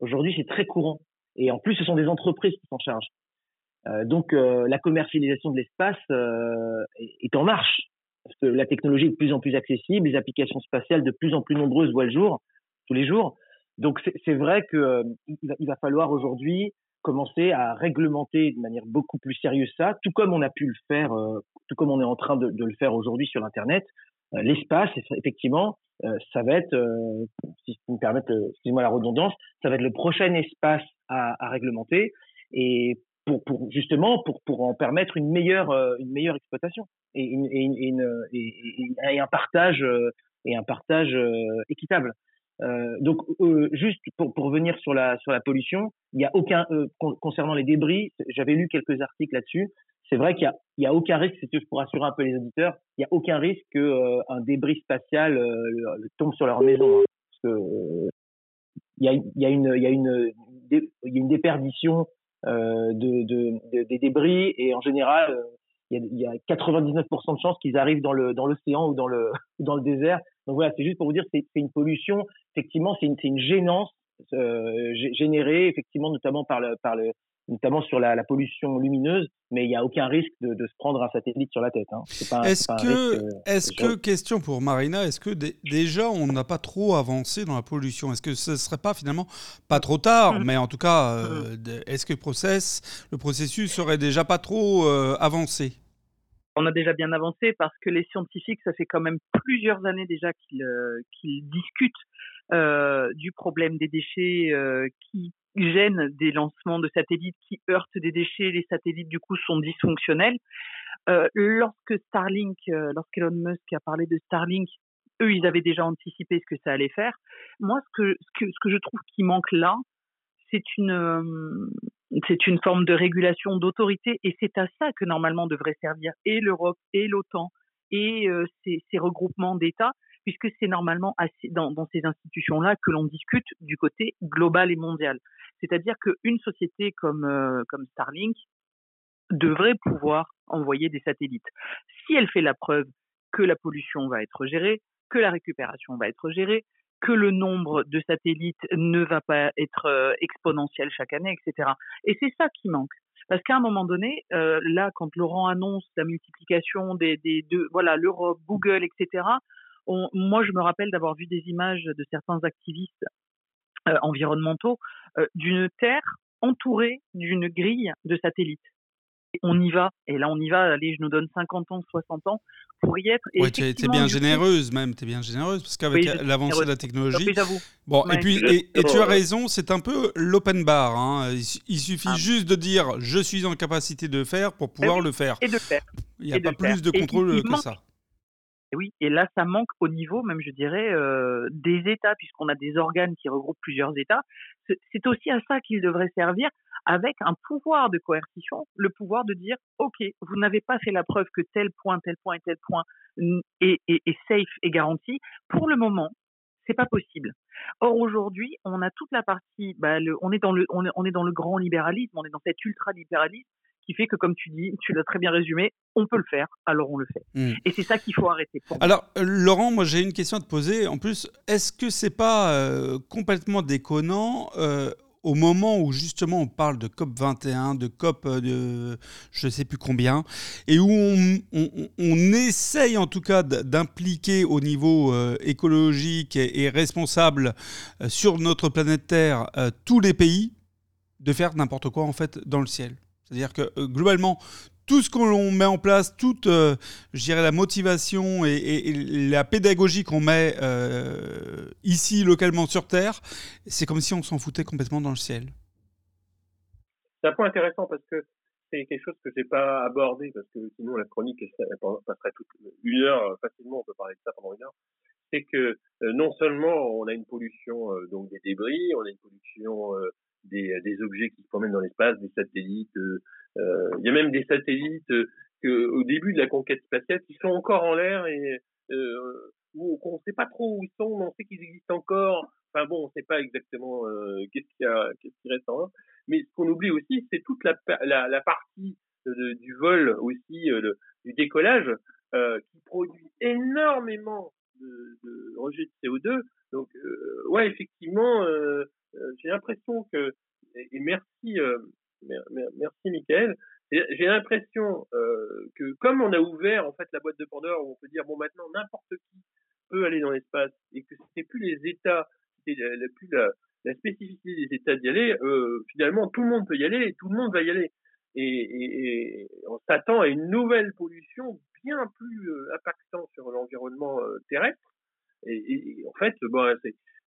Aujourd'hui, c'est très courant. Et en plus, ce sont des entreprises qui s'en chargent. Euh, donc, euh, la commercialisation de l'espace euh, est en marche. La technologie est de plus en plus accessible, les applications spatiales de plus en plus nombreuses voient le jour, tous les jours. Donc, c'est vrai qu'il euh, va, il va falloir aujourd'hui commencer à réglementer de manière beaucoup plus sérieuse ça, tout comme on a pu le faire, euh, tout comme on est en train de, le faire aujourd'hui sur Internet. Euh, L'espace, effectivement, euh, ça va être, euh, si vous me permettez, excusez-moi la redondance, ça va être le prochain espace à, à réglementer et pour, pour, justement pour, pour en permettre une meilleure, euh, une meilleure exploitation et, une, et, une, et, et, un partage et un partage équitable. Euh, donc, euh, juste pour, pour revenir sur la sur la pollution, il y a aucun euh, concernant les débris. J'avais lu quelques articles là-dessus. C'est vrai qu'il y a il y a aucun risque, c'est pour rassurer un peu les auditeurs, il y a aucun risque que euh, débris spatial euh, tombe sur leur maison. Hein, parce que il y a il y a une il y a une il y a une déperdition de, de, de, des débris et en général il y a, 99% de chances qu'ils arrivent dans le dans l'océan ou dans le dans le désert. Donc voilà, c'est juste pour vous dire, c'est une pollution. Effectivement, c'est une, une gênance euh, générée effectivement notamment par le par le notamment sur la, la pollution lumineuse, mais il n'y a aucun risque de, de, se prendre un satellite sur la tête. Hein. Est-ce que, risque, euh, est-ce que, question pour Marina, est-ce que déjà on n'a pas trop avancé dans la pollution? Est-ce que ce ne serait pas finalement pas trop tard, mais en tout cas, euh, est-ce que le, process, le processus serait déjà pas trop euh, avancé? On a déjà bien avancé parce que les scientifiques, ça fait quand même plusieurs années déjà qu'ils euh, qu'ils discutent euh, du problème des déchets euh, qui gênent des lancements de satellites, qui heurtent des déchets. Les satellites, du coup, sont dysfonctionnels. Euh, lorsque Starlink, euh, lorsqu'Elon Musk a parlé de Starlink, eux, ils avaient déjà anticipé ce que ça allait faire. Moi, ce que, ce que, ce que je trouve qui manque là, c'est une, euh, c'est une forme de régulation d'autorité et c'est à ça que normalement devrait servir et l'Europe et l'OTAN et euh, ces, regroupements d'États, puisque c'est normalement dans, ces institutions-là que l'on discute du côté global et mondial. C'est-à-dire qu'une société euh, comme Starlink devrait pouvoir envoyer des satellites. Si elle fait la preuve que la pollution va être gérée, que la récupération va être gérée, que le nombre de satellites ne va pas être euh, exponentiel chaque année, etc. Et c'est ça qui manque. Parce qu'à un moment donné, euh, là, quand Laurent annonce la multiplication des, des de, voilà, l'Europe, Google, etc. Moi, je me rappelle d'avoir vu des images de certains activistes euh, environnementaux d'une terre entourée d'une grille de satellites on y va. Et là, on y va. Allez, je nous donne 50 ans, 60 ans pour y être. Et tu es, bien généreuse coup... même. Tu es bien généreuse parce qu'avec oui, l'avancée de la technologie. Bon, ouais, et puis, et, et, tu as raison, c'est un peu l'open bar. Hein. Il, il, suffit ah. juste de dire je suis en capacité de faire pour pouvoir oui, le faire. Et de faire. Il n'y a pas plus de contrôle que manque... ça. Oui, et là, ça manque au niveau, même je dirais, euh, des États, puisqu'on a des organes qui regroupent plusieurs États. C'est aussi à ça qu'ils devraient servir, avec un pouvoir de coercition, le pouvoir de dire, OK, vous n'avez pas fait la preuve que tel point, tel point et tel point est, est, est safe et garanti. Pour le moment, c'est pas possible. Or aujourd'hui, on a toute la partie, bah, le, on est dans le, on est, on est dans le grand libéralisme, on est dans cet ultra libéralisme qui fait que, comme tu dis, tu l'as très bien résumé, on peut le faire, alors on le fait. Mmh. Et c'est ça qu'il faut arrêter. alors, euh, Laurent, moi j'ai une question à te poser. En plus, est-ce que c'est pas euh, complètement déconnant euh, au moment où justement on parle de COP 21, de COP de je ne sais plus combien, et où on, essaye en tout cas d'impliquer au niveau euh, écologique et, responsable euh, sur notre planète Terre euh, tous les pays, de faire n'importe quoi en fait dans le ciel. C'est-à-dire que euh, globalement, tout ce qu'on met en place, toute, euh, je dirais, la motivation et, la pédagogie qu'on met euh, ici, localement, sur Terre, c'est comme si on s'en foutait complètement dans le ciel. C'est un point intéressant parce que c'est quelque chose que j'ai pas abordé parce que sinon la chronique passerait toute une heure facilement, on peut parler de ça pendant une heure. C'est que euh, non seulement on a une pollution euh, donc des débris, on a une pollution euh, des, objets qui se promènent dans l'espace, des satellites. Euh, il y a même des satellites que, au début de la conquête spatiale qui sont encore en l'air et euh, où on ne sait pas trop où ils sont, mais on sait qu'ils existent encore. Enfin bon, on ne sait pas exactement euh, qu'est-ce qui, qu qui, reste en l'air. Mais ce qu'on oublie aussi, c'est toute la, la, la partie de, du vol aussi, de, du décollage, qui produit énormément de, de rejet de CO2. Donc, euh, ouais, effectivement, euh, j'ai l'impression que, et, et merci, euh, merci Michael, j'ai l'impression euh, que comme on a ouvert en fait la boîte de Pandore on peut dire bon maintenant n'importe qui peut aller dans l'espace et que c'est plus les États, c'est plus la, la, spécificité des États d'y aller, euh, finalement tout le monde peut y aller et tout le monde va y aller. Et, on s'attend à une nouvelle pollution bien plus euh, impactante sur l'environnement terrestre. Et, en fait,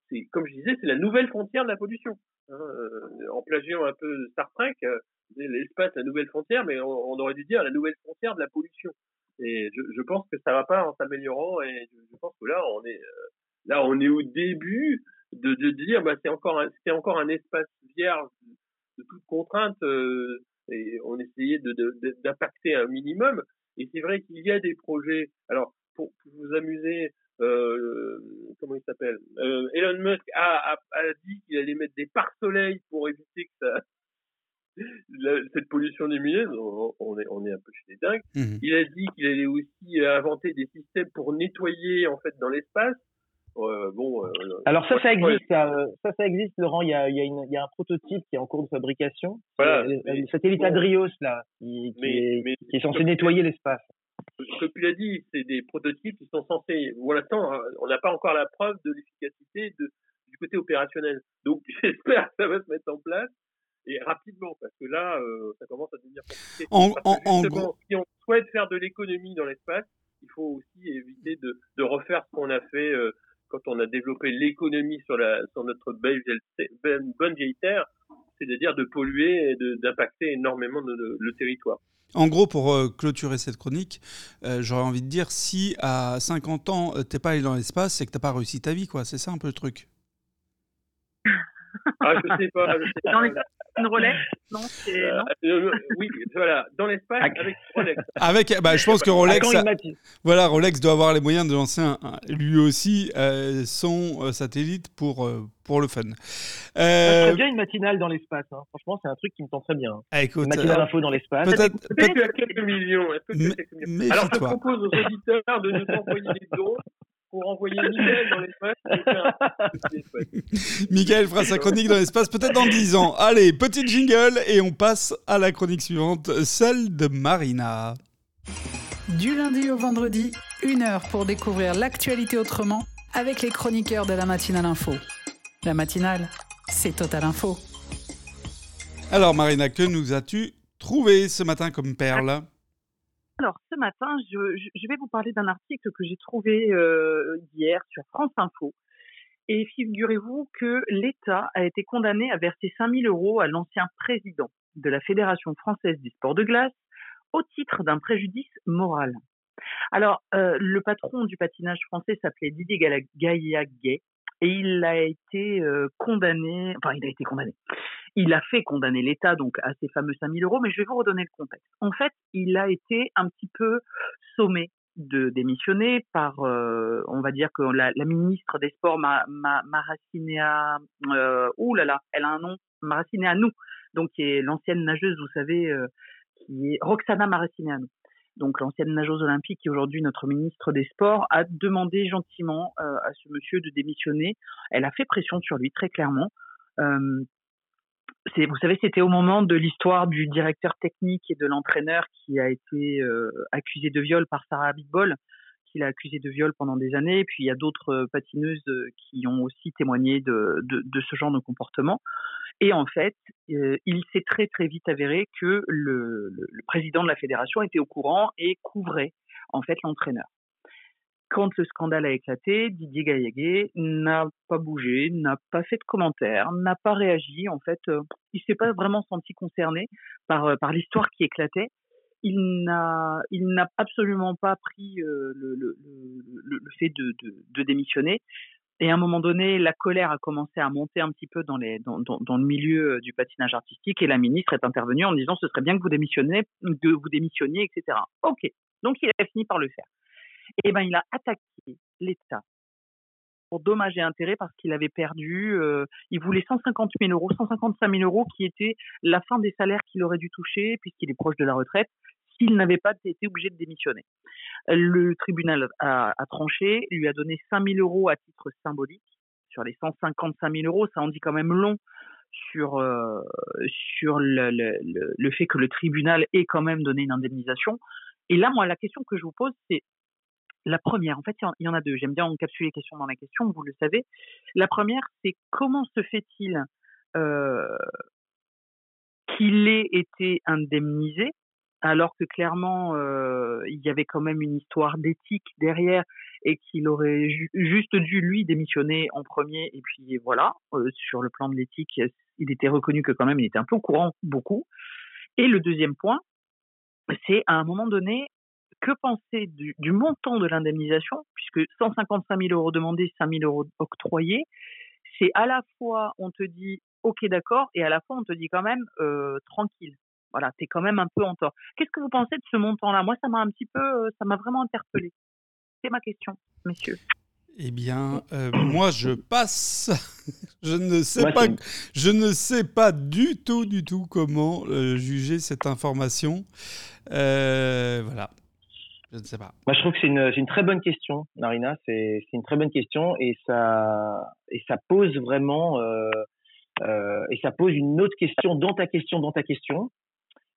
c'est comme je disais, c'est la nouvelle frontière de la pollution. Hein, euh, en plagiant un peu Star Trek, euh, l'espace, la nouvelle frontière, mais on, aurait dû dire la nouvelle frontière de la pollution. Et je, pense que ça va pas en s'améliorant. Et je, pense que là, on est euh, là, on est au début de, de dire, bah, c'est encore c'est encore un espace vierge de, de toute contrainte. Et on essayait d'impacter un minimum. Et c'est vrai qu'il y a des projets. Alors, pour, pour vous amuser, euh, comment il s'appelle euh, Elon Musk a, a, a dit qu'il allait mettre des pare-soleil pour éviter que ça, la, cette pollution lumineuse. On, on, est, on est un peu chez les dingues. Mmh. Il a dit qu'il allait aussi inventer des systèmes pour nettoyer en fait dans l'espace. Euh, bon, euh, Alors ça, ça existe, ça, ça, ça existe, Laurent. Il y a, il y a, une, il y a un prototype qui est en cours de fabrication. Voilà. Le, le satellite. Adrios là, qui, qui, mais, est, mais, qui est censé nettoyer l'espace. Comme tu l'as dit, c'est des prototypes qui sont censés. Pour l'instant, on n'a pas encore la preuve de l'efficacité du côté opérationnel. Donc, j'espère que ça va se mettre en place. et rapidement, parce que là, euh, ça commence à devenir compliqué. En, Parce que justement, si on souhaite faire de l'économie dans l'espace, il faut aussi éviter de, de refaire ce qu'on a fait euh, quand on a développé l'économie sur, la, sur notre belle, bonne- bonne vieille terre, c'est-à-dire de polluer et de- d'impacter énormément le, le- le territoire. en gros, pour euh, clôturer cette chronique, euh, j'aurais envie de dire si à 50 ans euh, t'es pas allé dans l'espace, c'est que t'as pas réussi ta vie, quoi. C'est ça un peu le truc. Ah, je sais pas. Je sais pas. Dans les une Rolex Non, c'est Euh, non. euh, oui, voilà, dans l'espace avec Rolex. Avec, bah, je pense que Rolex, a- voilà, Rolex doit avoir les moyens de lancer un- un- lui aussi euh, son euh, satellite pour euh, pour le fun. Euh, bien une matinale dans l'espace. hein. Franchement, c'est un truc qui me tente très bien. ah, Une matinale euh, info dans l'espace. peut-être, as quelques millions Est-ce que quelques millions? Alors, je propose aux auditeurs de nous envoyer des dons pour envoyer Michel dans l'espace. Michael fera sa chronique dans l'espace peut-être dans 10 ans. Allez, petit jingle et on passe à la chronique suivante, celle de Marina. Du lundi au vendredi, une heure pour découvrir l'actualité autrement avec les chroniqueurs de la matinale info. La matinale, c'est Total Info. Alors Marina, que nous as-tu trouvé ce matin comme perle? Alors, ce matin, je, vais vous parler d'un article que j'ai trouvé euh, hier sur France Info. Et figurez-vous que l'État a été condamné à verser 5000 euros à l'ancien président de la Fédération française du sport de glace au titre d'un préjudice moral. Alors, euh, le patron du patinage français s'appelait Didier Gaillaguet et il a été euh, condamné, enfin, il a été condamné. Il a fait condamner l'État donc à ces fameux 5000 euros, mais je vais vous redonner le contexte. En fait, il a été un petit peu sommé de démissionner par, euh, on va dire que la, ministre des Sports, Ma, Ma, Maracinéa, euh, ouh elle a un nom, Maracineanu, donc qui est l'ancienne nageuse, vous savez, euh, qui est Roxana Maracineanu. Donc l'ancienne nageuse olympique qui aujourd'hui notre ministre des Sports a demandé gentiment euh, à ce monsieur de démissionner. Elle a fait pression sur lui très clairement. Vous savez, c'était au moment de l'histoire du directeur technique et de l'entraîneur qui a été euh, accusé de viol par Sarah Abitbol, qui l'a accusé de viol pendant des années. Et puis il y a d'autres euh, patineuses euh, qui ont aussi témoigné de, ce genre de comportement. Et en fait, il s'est très très vite avéré que le président de la fédération était au courant et couvrait en fait l'entraîneur quand le scandale a éclaté, Didier Gaillaguet n'a pas bougé, n'a pas fait de commentaires, n'a pas réagi. En fait, euh, il s'est pas vraiment senti concerné par euh, l'histoire qui éclatait. Il n'a absolument pas pris euh, le, fait de, démissionner. Et à un moment donné, la colère a commencé à monter un petit peu dans, le milieu du patinage artistique et la ministre est intervenue en disant ce serait bien que vous démissionnez, que vous démissionniez, etc. Ok. Donc il a fini par le faire eh ben, il a attaqué l'État pour dommages et intérêts parce qu'il avait perdu, euh, il voulait 150 000 euros, 155 000 euros qui était la fin des salaires qu'il aurait dû toucher puisqu'il est proche de la retraite s'il n'avait pas été obligé de démissionner. Le tribunal a, tranché, lui a donné 5 000 euros à titre symbolique sur les 155 000 euros, ça en dit quand même long sur euh, sur le, le fait que le tribunal ait quand même donné une indemnisation. Et là, moi, la question que je vous pose, c'est la première, en fait, il y en a deux. J'aime bien encapsuler les questions dans la question, vous le savez. La première, c'est comment se fait-il euh, qu'il ait été indemnisé alors que clairement euh, il y avait quand même une histoire d'éthique derrière et qu'il aurait ju juste dû lui démissionner en premier et puis voilà euh, sur le plan de l'éthique il était reconnu que quand même il était un peu au courant beaucoup et le deuxième point c'est à un moment donné que penser du, du montant de l'indemnisation, puisque 155 000 euros demandés, 5 000 euros octroyés, c'est à la fois on te dit ok d'accord et à la fois on te dit quand même euh, tranquille. Voilà, t'es quand même un peu en tort. Qu'est-ce que vous pensez de ce montant-là? Moi, ça m'a un petit peu, euh, ça m'a vraiment interpellé. C'est ma question, messieurs. Eh bien, euh, moi, je passe. je ne sais pas. Je ne sais pas du tout, du tout comment euh, juger cette information. Euh, voilà. Je ne sais pas. Moi, je trouve que c'est une, une, très bonne question, Narina. C'est une très bonne question et ça, et ça pose vraiment, euh, euh, et ça pose une autre question dans ta question, dans ta question,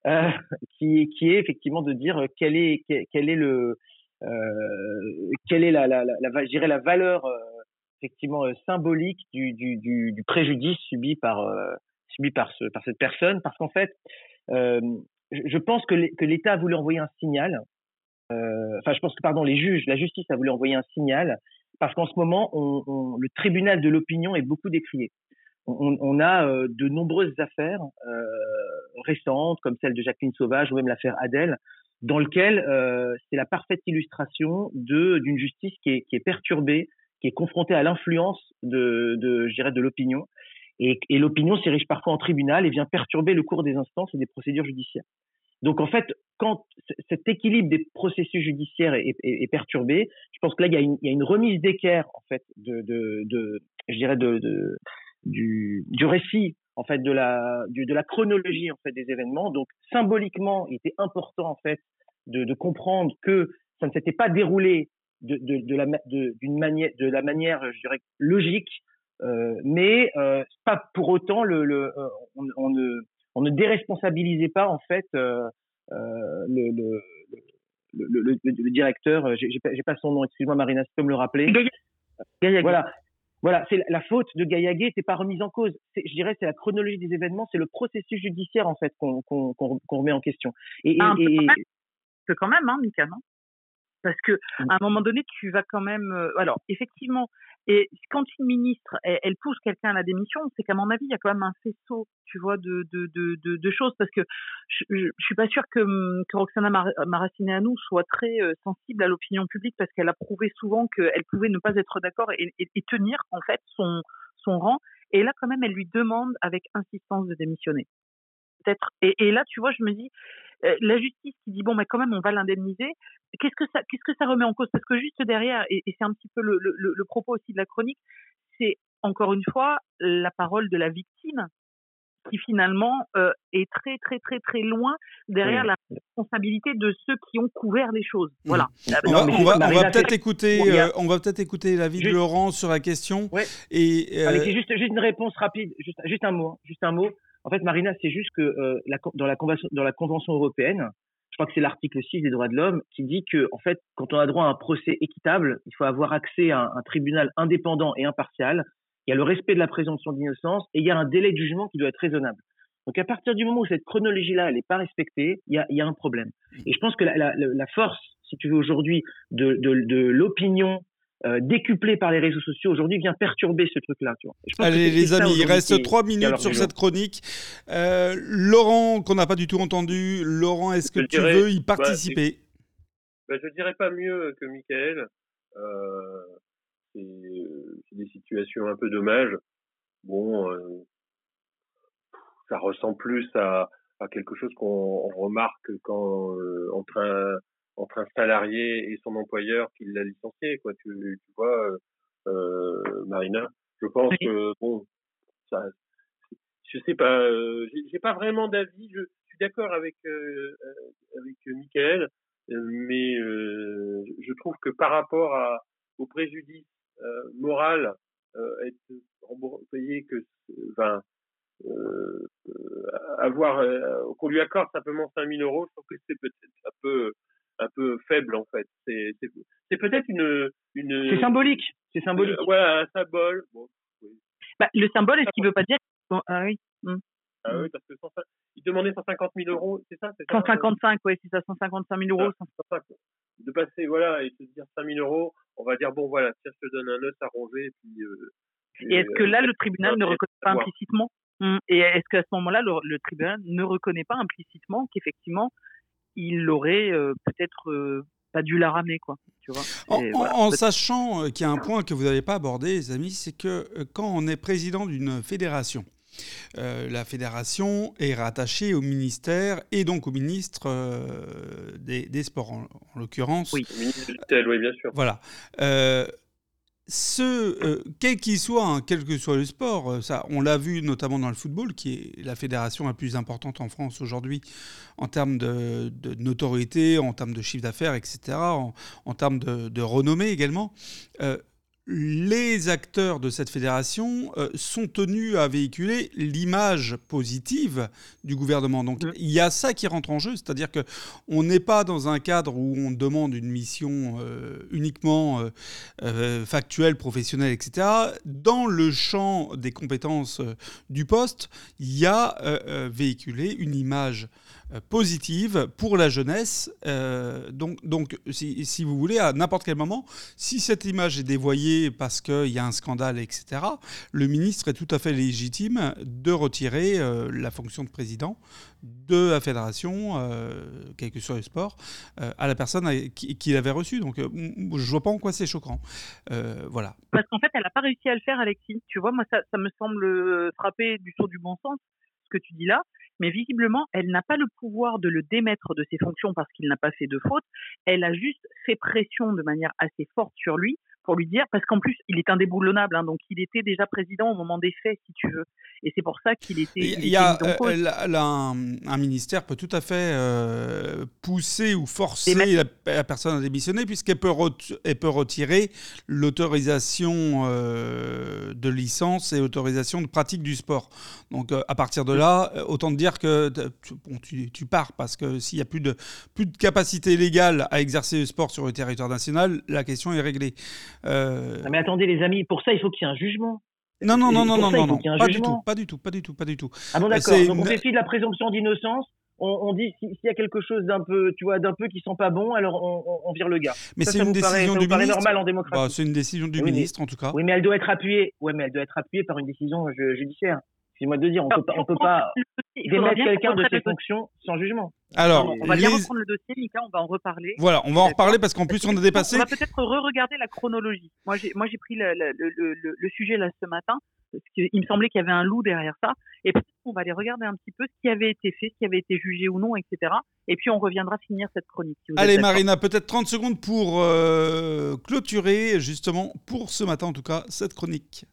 euh, qui, qui est effectivement de dire quel est, quel est le, euh, quelle est la, la, la, la, valeur effectivement symbolique du, du, du, préjudice subi par subi par, ce, par cette personne, parce qu'en fait, je pense que l'État a voulu envoyer un signal. Euh, enfin, je pense que pardon, les juges, la justice a voulu envoyer un signal parce qu'en ce moment, on, on, le tribunal de l'opinion est beaucoup décrié. On, on a euh, de nombreuses affaires euh, récentes, comme celle de Jacqueline Sauvage ou même l'affaire Adèle, dans lequel euh, c'est la parfaite illustration d'une justice qui est, qui est perturbée, qui est confrontée à l'influence de, de, de l'opinion. Et, et l'opinion s'érige parfois en tribunal et vient perturber le cours des instances et des procédures judiciaires. Donc en fait, quand cet équilibre des processus judiciaires est, perturbé, je pense que là il y a une, il y a remise d'équerre en fait de, de, de, je dirais de, de du, du récit en fait de la de la chronologie en fait des événements. Donc symboliquement, il était important en fait de, de comprendre que ça ne s'était pas déroulé de, de, de la d'une manière de la manière je dirais logique, euh, mais euh, pas pour autant le, le euh, on, on ne on ne déresponsabilisait pas en fait euh, euh, le, le, le, le, le, directeur, euh, j'ai pas, pas son nom, excuse-moi Marina, c'est comme le rappeler. Voilà, voilà, c'est la faute de Gaillaguet n'était pas remise en cause. Je dirais c'est la chronologie des événements, c'est le processus judiciaire en fait qu'on qu'on qu'on remet en question. Et, ah, et, et... quand même, hein, Mika, non parce que mmh. à un moment donné, tu vas quand même. alors, effectivement, et quand une ministre, elle, pousse quelqu'un à la démission, c'est qu'à mon avis, il y a quand même un faisceau, tu vois, de, de, de, choses, parce que je, je, suis pas sûre que, que Roxana Mar Maracineanu soit très euh, sensible à l'opinion publique, parce qu'elle a prouvé souvent qu'elle pouvait ne pas être d'accord et, tenir, en fait, son, son rang. Et là, quand même, elle lui demande avec insistance de démissionner. Et, là, tu vois, je me dis, la justice qui dit bon mais quand même on va l'indemniser qu'est-ce que ça qu'est-ce que ça remet en cause? Parce que juste derrière et, et c'est un petit peu le, le, le, propos aussi de la chronique c'est encore une fois la parole de la victime qui finalement euh, est très très très très loin derrière la responsabilité de ceux qui ont couvert les choses. Mmh. Voilà. On va, on va, on va peut-être écouter, euh, on va peut-être écouter l'avis de Laurent sur la question. Ouais. Et euh... juste, juste une réponse rapide, juste, juste un mot, hein, juste un mot. En fait, Marina, c'est juste que euh, dans, la convention, européenne, je crois que c'est l'article 6 des droits de l'homme qui dit que, en fait, quand on a droit à un procès équitable, il faut avoir accès à un, un tribunal indépendant et impartial. Il y a le respect de la présomption d'innocence et il y a un délai de jugement qui doit être raisonnable. Donc à partir du moment où cette chronologie-là, elle n'est pas respectée, il y a, un problème. Et je pense que la, force, si tu veux, aujourd'hui, de l'opinion euh, décuplé par les réseaux sociaux aujourd'hui vient perturber ce truc-là. Allez les amis, il reste trois minutes sur cette chronique. Euh, Laurent, qu'on n'a pas du tout entendu, Laurent, est-ce que je tu dirais, veux y participer? bah, bah, Je dirais pas mieux que Michael. Euh, c'est des situations un peu dommages. Bon, ça ressemble plus à, à quelque chose qu'on remarque quand euh, en train entre un salarié et son employeur qui l'a licencié, quoi. Tu, tu vois, euh, Marina. Je pense que bon, ça, je sais pas, euh, j'ai pas vraiment d'avis. Je, suis d'accord avec euh, avec Michael, mais euh, je trouve que par rapport à, au préjudice euh, moral, euh, être payé que, enfin, euh, avoir qu'on lui accorde simplement 5000 euros, je trouve que c'est peut-être un peu un peu faible en fait. C'est c'est peut-être une une. C'est symbolique. C'est symbolique. Euh, voilà un symbole. Bon, oui. bah, le symbole, est-ce qu'il veut pas dire Ah oui. Mmh. Ah oui, parce que 100, il demandait 150 000 euros, c'est ça, 155, oui, c'est ça, 155 000 euros. Ah, de passer, voilà, et se dire 5 000 euros, on va dire, bon, voilà, tiens, je te donne un os à ronger, et puis. Euh, et est-ce que là, le tribunal ne reconnaît pas implicitement mmh. Et est-ce qu'à ce, ce moment-là, le, le, tribunal ne reconnaît pas implicitement qu'effectivement, il l'aurait euh, peut-être euh, pas dû la ramer, quoi. Tu vois en, voilà, en sachant euh, qu'il y a un point que vous n'avez pas abordé, les amis, c'est que quand on est président d'une fédération, euh, la fédération est rattachée au ministère et donc au ministre euh, des, des, Sports, en, en l'occurrence. Oui, ministre oui, bien sûr. Voilà. Euh, ce, euh, quel qu'il soit, hein, quel que soit le sport, euh, ça, on l'a vu notamment dans le football, qui est la fédération la plus importante en France aujourd'hui en termes de, notoriété, en termes de chiffre d'affaires, etc., en, termes de, de, renommée également. Euh, les acteurs de cette fédération euh, sont tenus à véhiculer l'image positive du gouvernement. Donc Mm. il y a ça qui rentre en jeu, c'est-à-dire que on n'est pas dans un cadre où on demande une mission euh, uniquement euh, factuelle, professionnelle, etc. Dans le champ des compétences du poste, il y a véhiculé une image positive pour la jeunesse. Euh, donc, donc si, vous voulez, à n'importe quel moment, si cette image est dévoyée parce qu'il y a un scandale, etc., le ministre est tout à fait légitime de retirer euh, la fonction de président de la fédération, euh, quel que soit le sport, euh, à la personne à- qui, qui l'avait reçu. Donc, je vois pas en quoi c'est choquant. Voilà. Parce qu'en fait, elle n'a pas réussi à le faire, Alexis. Tu vois, moi, ça, me semble frapper du saut du bon sens, ce que tu dis là. Mais visiblement, elle n'a pas le pouvoir de le démettre de ses fonctions parce qu'il n'a pas fait de faute. Elle a juste fait pression de manière assez forte sur lui pour lui dire, parce qu'en plus, il est indéboulonnable, hein, donc il était déjà président au moment des faits, si tu veux. Et c'est pour ça qu'il était. Il il y a, euh, là- là, un, un ministère peut tout à fait euh, pousser ou forcer la, la personne à démissionner puisqu'elle peut, elle peut retirer l'autorisation euh, de licence et autorisation de pratique du sport. Donc à partir de là, euh, autant te dire que t- tu, bon, tu, tu pars parce que s'il n'y a plus de, plus de capacité légale à exercer le sport sur le territoire national, la question est réglée. Euh, mais attendez, les amis, pour ça, il faut qu'il y ait un jugement. non, non, non, non, non, ça, non, pas du tout, pas du tout, pas du tout, pas du tout. Ah bon, d'accord. C'est Donc, on fi de la présomption d'innocence. On, on dit si- s'il y a quelque chose d'un peu, tu vois, d'un peu qui sent pas bon, alors on, vire le gars. Mais Ça, c'est une paraît- décision du ministre. normal en démocratie. Bah, c'est une décision du Oui, mais- ministre en tout cas. Oui, mais elle doit être appuyée. Ouais, mais elle doit être appuyée par une décision ju- judiciaire. Excusez-moi de dire, on Alors, peut pas, on peut pas démettre quelqu'un de ses fonctions sans jugement. Alors, On va bien reprendre le dossier, Mika, on va en reparler. voilà, on va en reparler parce qu'en plus on a dépassé. On va peut-être re-regarder la chronologie. Moi, j'ai, moi, j'ai pris le, le, le, le, le sujet là ce matin parce qu'il me semblait qu'il y avait un loup derrière ça. Et peut-être qu'on va aller regarder un petit peu ce qui avait été fait, ce qui avait été jugé ou non, etc. Et puis on reviendra finir cette chronique. si Allez. Marina, peut-être 30 secondes pour euh, clôturer justement pour ce matin en tout cas cette chronique.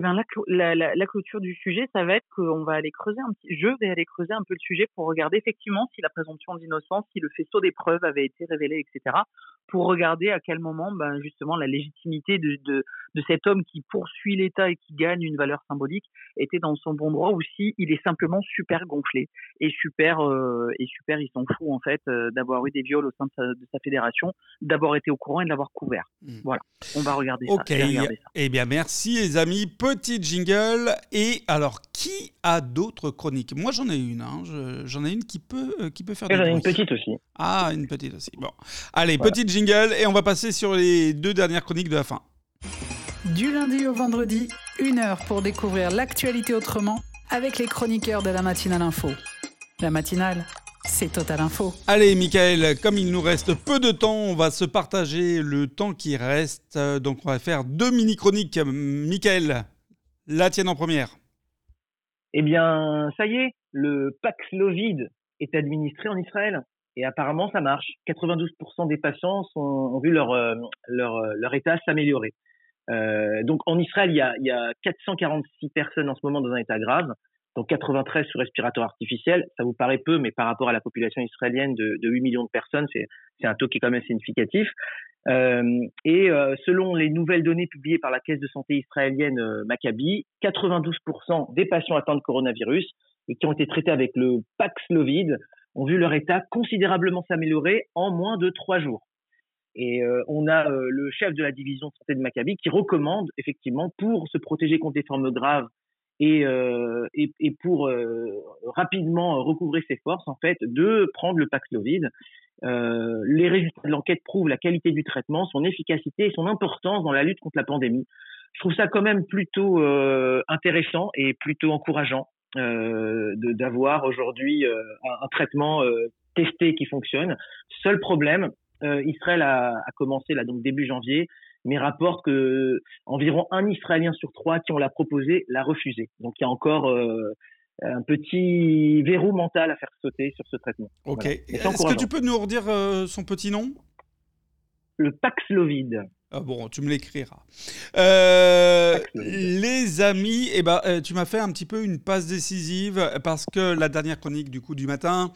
Ben, la, clôture du sujet, ça va être qu'on va aller creuser un petit, je vais aller creuser un peu le sujet pour regarder effectivement si la présomption d'innocence, si le faisceau des preuves avait été révélé, etc. Pour regarder à quel moment, ben, justement, la légitimité de, de, de cet homme qui poursuit l'État et qui gagne une valeur symbolique était dans son bon droit ou si il est simplement super gonflé et super, euh, et super, il s'en fout en fait euh, d'avoir eu des viols au sein de sa, de sa fédération, d'avoir été au courant et de l'avoir couvert. Mm. Voilà, on va regarder Ok, ça. ça. eh bien merci les amis, petit jingle. Et alors qui a d'autres chroniques? Moi j'en ai une, hein. Je- j'en ai une qui peut, euh, qui peut faire J'en ai une petite aussi. Ah, une petite aussi. Bon, allez, Voilà. petite jingle et on va passer sur les deux dernières chroniques de la fin. Du lundi au vendredi, une heure pour découvrir l'actualité autrement avec les chroniqueurs de la matinale info. La matinale, c'est Total Info. Allez, Michael, comme il nous reste peu de temps, on va se partager le temps qui reste. Euh, Donc, on va faire deux mini-chroniques. Michael, la tienne en première. Eh bien, ça y est, le Paxlovid est administré en Israël. Et apparemment, ça marche. 92% des patients ont vu leur, euh, leur, euh, leur état s'améliorer. Euh, donc, en Israël, il y, a, il y a 446 personnes en ce moment dans un état grave, donc 93 sous respiratoire artificiel. Ça vous paraît peu, mais par rapport à la population israélienne de, de 8 millions de personnes, c'est un taux qui est quand même significatif. Et selon les nouvelles données publiées par la Caisse de santé israélienne Maccabi, 92% des patients atteints de coronavirus qui ont été traités avec le Paxlovid ont vu leur état considérablement s'améliorer en moins de trois jours. Et euh, on a euh, le chef de la division de santé de Maccabi qui recommande effectivement pour se protéger contre des formes graves et, euh, et, et pour rapidement recouvrer ses forces, en fait, de prendre le Paxlovid. Les résultats de l'enquête prouvent la qualité du traitement, son efficacité et son importance dans la lutte contre la pandémie. Je trouve ça quand même plutôt intéressant et plutôt encourageant d'avoir aujourd'hui euh, un, un traitement euh, testé qui fonctionne. Seul problème, euh, Israël a, a commencé là donc début janvier, mais rapporte que environ un Israélien sur trois qui ont l'a proposé l'a refusé. Donc il y a encore euh, un petit verrou mental à faire sauter sur ce traitement. Ok. Voilà. Est-ce que tu peux nous redire euh, son petit nom? Le Paxlovid. Ah bon, tu me l'écriras. Euh, les amis, eh ben, euh, tu m'as fait un petit peu une passe décisive parce que la dernière chronique du coup du matin,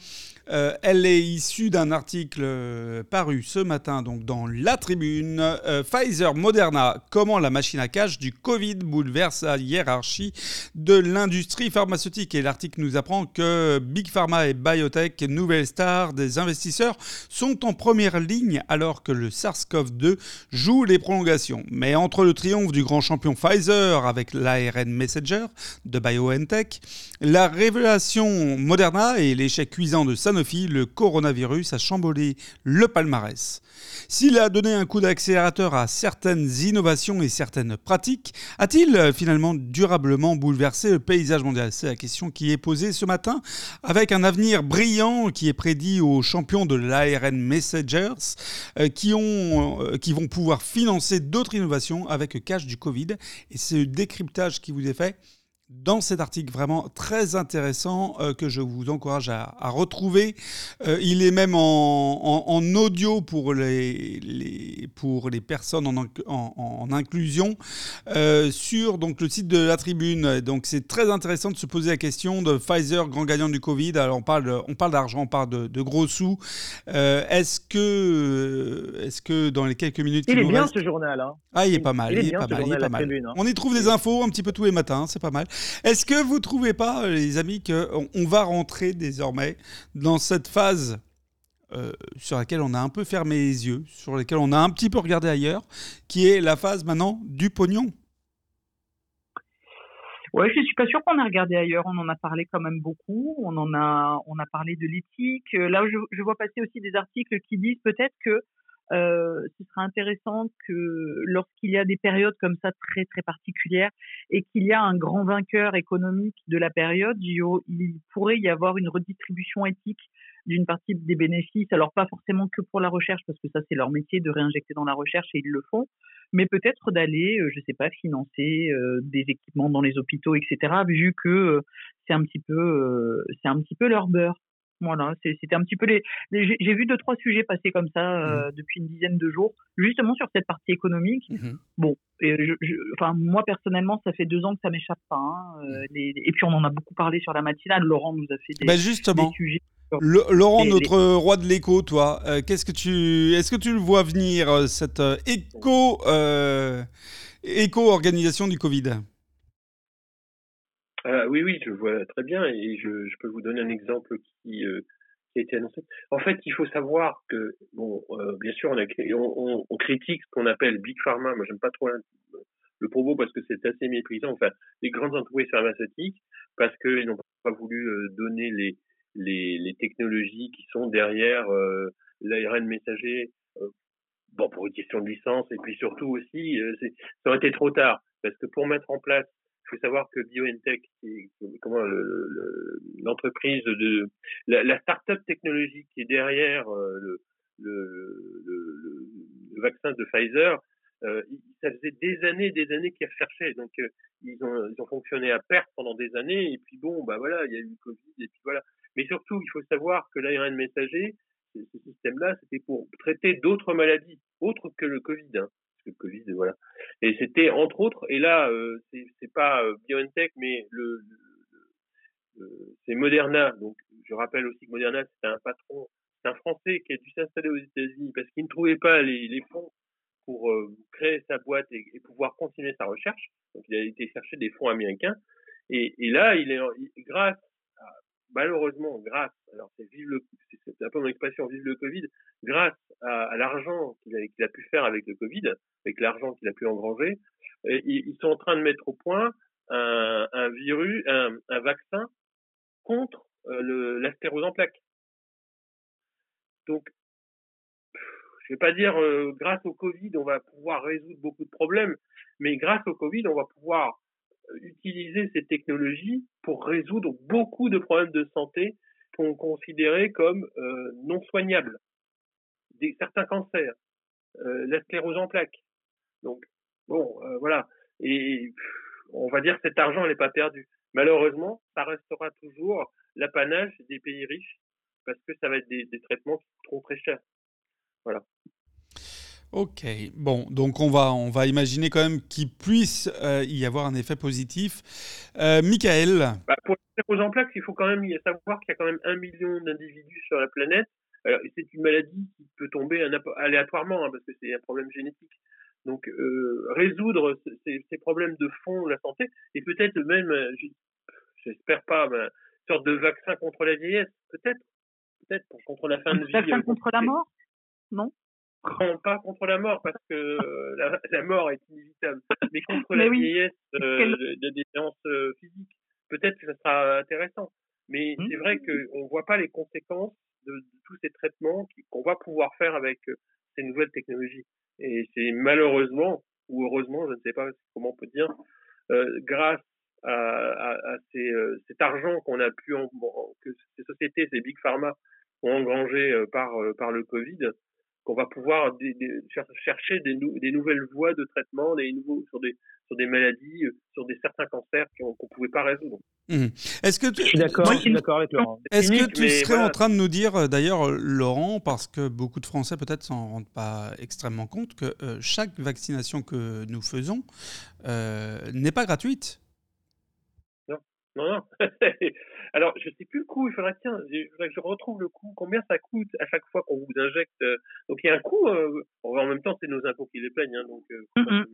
euh, elle est issue d'un article paru ce matin donc dans La Tribune. Pfizer Moderna, comment la machine à cash du Covid bouleverse la hiérarchie de l'industrie pharmaceutique? Et l'article nous apprend que Big Pharma et Biotech, nouvelles stars des investisseurs, sont en première ligne alors que le SARS-CoV-2 joue les prolongations. Mais entre le triomphe du grand champion Pfizer avec l'ARN Messenger de BioNTech, la révélation Moderna et l'échec cuisant de Sanofi, le coronavirus a chamboulé le palmarès. S'il a donné un coup d'accélérateur à certaines innovations et certaines pratiques, a-t-il finalement durablement bouleversé le paysage mondial? C'est la question qui est posée ce matin, avec un avenir brillant qui est prédit aux champions de l'ARN Messengers, euh, qui, ont, euh, qui vont pouvoir financer d'autres innovations avec le cash du Covid. Et c'est le décryptage qui vous est fait dans cet article vraiment très intéressant euh, que je vous encourage à, retrouver. Euh, il est même en, audio pour les, pour les personnes en, en inclusion euh, sur donc, le site de la Tribune. Donc c'est très intéressant de se poser la question de Pfizer, grand gagnant du Covid. Alors on parle, on parle d'argent, on parle de, gros sous. est-ce que, est que dans les quelques minutes il est bien ce journal. Hein. Ah, il est pas mal. Il, est, pas mal. Il est pas mal. Hein. On y trouve des infos un petit peu tous les matins. C'est pas mal. Est-ce que vous ne trouvez pas, les amis, qu'on va rentrer désormais dans cette phase euh, sur laquelle on a un peu fermé les yeux, sur laquelle on a un petit peu regardé ailleurs, qui est la phase maintenant du pognon? Ouais, je suis pas sûr qu'on a regardé ailleurs. On en a parlé quand même beaucoup. On en a, parlé de l'éthique. Là, je vois passer aussi des articles qui disent peut-être que euh, ce sera intéressant que lorsqu'il y a des périodes comme ça très très particulières et qu'il y a un grand vainqueur économique de la période, il pourrait y avoir une redistribution éthique d'une partie des bénéfices. Alors pas forcément que pour la recherche parce que ça c'est leur métier de réinjecter dans la recherche et ils le font, mais peut-être d'aller, euh, je sais pas, financer euh, des équipements dans les hôpitaux, etc. Vu que c'est un petit peu, c'est un petit peu leur beurre. Voilà, c'était un petit peu les. J'ai vu deux trois sujets passer comme ça euh, mmh. depuis une dizaine de jours, justement sur cette partie économique. Mmh. Bon, et enfin moi personnellement, ça fait deux ans que ça m'échappe pas. Hein, euh, mmh. et puis on en a beaucoup parlé sur la matinale. Laurent nous a fait des, bah, justement. sujets. Laurent, notre roi de l'écho, toi, euh, qu'est-ce que tu, est-ce que tu le vois venir cette éco, éco organisation du Covid? Ah, oui, oui, je vois très bien et je, peux vous donner un exemple qui, euh, qui a été annoncé. En fait, il faut savoir que, bon, euh, bien sûr, on, critique ce qu'on appelle Big Pharma. Moi, j'aime pas trop le propos parce que c'est assez méprisant. Enfin, les grandes entreprises pharmaceutiques parce qu'ils n'ont pas voulu euh, donner les, les, les, technologies qui sont derrière l'ARN messager. bon, pour une question de licence et puis surtout aussi, ça aurait été trop tard parce que pour mettre en place il faut savoir que BioNTech, comment l'entreprise de la, la start-up technologique qui est derrière euh, le, vaccin de Pfizer, euh, ça faisait des années, des années qu'ils recherchaient. Donc euh, ils ont ils ont fonctionné à perte pendant des années. Et puis bon, bah voilà, il y a eu le Covid et puis voilà. Mais surtout, il faut savoir que l'ARN messager, ce système-là, c'était pour traiter d'autres maladies autres que le Covid. Hein le Covid, voilà. Et c'était entre autres, et là, euh, c'est pas euh, BioNTech, mais c'est Moderna. Donc, je rappelle aussi que Moderna, c'était un patron, c'est un Français qui a dû s'installer aux États-Unis parce qu'il ne trouvait pas les, fonds pour euh, créer sa boîte et, pouvoir continuer sa recherche. Donc, il a été chercher des fonds américains. Et, et là, il est, grâce malheureusement, grâce, alors c'est le, c'est un peu mon expression, vive le Covid, grâce à, l'argent qu'il a, pu faire avec le Covid, avec l'argent qu'il a pu engranger, ils sont en train de mettre au point un, virus, un, vaccin contre euh, le, la sclérose en plaques. Donc, je vais pas dire euh, grâce au Covid on va pouvoir résoudre beaucoup de problèmes, mais grâce au Covid on va pouvoir utiliser ces technologies pour résoudre beaucoup de problèmes de santé qu'on considérait comme euh, non soignables. Certains cancers, euh, la sclérose en plaques. Donc, bon, euh, voilà. Et on va dire que cet argent n'est pas perdu. Malheureusement, ça restera toujours l'apanage des pays riches parce que ça va être des, des traitements qui coûteront très cher. Voilà. Ok, bon, donc on va, on va imaginer quand même qu'il puisse euh, y avoir un effet positif. Euh, Michael bah, Pour les en plaques, il faut quand même savoir qu'il y a quand même un million d'individus sur la planète. C'est une maladie qui peut tomber aléatoirement, hein, parce que c'est un problème génétique. Donc, euh, résoudre ces, ces, problèmes de fond de la santé, et peut-être même, j'espère pas, une sorte de vaccin contre la vieillesse, peut-être, peut-être contre la fin de vie. Vaccin contre la mort? Non? Non, pas contre la mort, parce que euh, la, la, mort est inévitable, mais contre la vieillesse euh, de, des séances euh, physiques. Peut-être que ça sera intéressant. Mais mmh. c'est vrai qu'on ne voit pas les conséquences de, de tous ces traitements qu'on va pouvoir faire avec ces nouvelles technologies. Et c'est malheureusement, ou heureusement, je ne sais pas comment on peut dire, grâce à, à, à ces, cet argent qu'on a pu, en, que ces sociétés, ces big pharma ont engrangé par, par le Covid, qu'on va pouvoir chercher des, des, nouvelles voies de traitement, des nouveaux sur des sur des maladies, sur des certains cancers qu'on ne pouvait pas résoudre. Mmh. Est-ce que tu... je suis d'accord, avec Laurent. Est-ce que tu serais en train de nous dire, euh, d'ailleurs, Laurent, parce que beaucoup de Français peut-être s'en rendent pas extrêmement compte, que euh, chaque vaccination que nous faisons euh, n'est pas gratuite? Non, non, non. Alors, je sais plus le coût. Il faudrait, tiens, il faudrait que je retrouve le coût. Combien ça coûte à chaque fois qu'on vous injecte euh, Donc, il y a un coût. Euh, en même temps, c'est nos impôts qui les plaignent. Hein, donc, euh,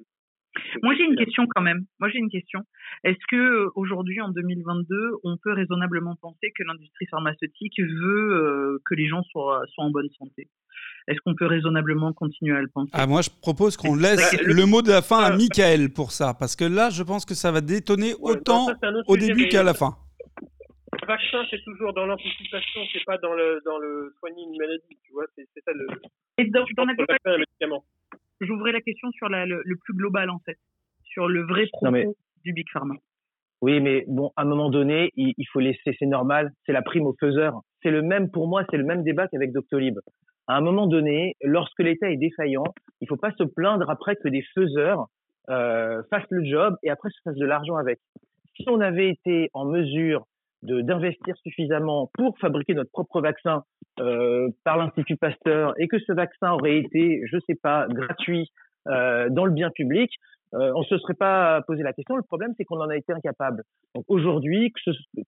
Moi, j'ai une question quand même. Moi, j'ai une question. Est-ce que aujourd'hui, en 2022, on peut raisonnablement penser que l'industrie pharmaceutique veut que les gens soient, soient en bonne santé? Est-ce qu'on peut raisonnablement continuer à le penser? Ah, Moi, je propose qu'on laisse le mot de la fin à Michael pour ça, parce que là, je pense que ça va détonner autant au début qu'à la fin le vaccin, c'est toujours dans l'anticipation, c'est pas dans le, dans le soigner une maladie, tu vois, c'est ça le. Et dans, dans la médicament. J'ouvrais la question sur la, le, plus global, en fait, sur le vrai propos du Big Pharma. Oui, mais bon, à un moment donné, il, il faut laisser, c'est normal, c'est la prime aux faiseurs. C'est le même, pour moi, c'est le même débat qu'avec Doctolib. À un moment donné, lorsque l'État est défaillant, il faut pas se plaindre après que des faiseurs euh, fassent le job et après se fassent de l'argent avec. Si on avait été en mesure d'investir suffisamment pour fabriquer notre propre vaccin euh, par l'Institut Pasteur et que ce vaccin aurait été, je sais pas, gratuit euh, dans le bien public, euh, on se serait pas posé la question. Le problème, c'est qu'on en a été incapable. Donc aujourd'hui,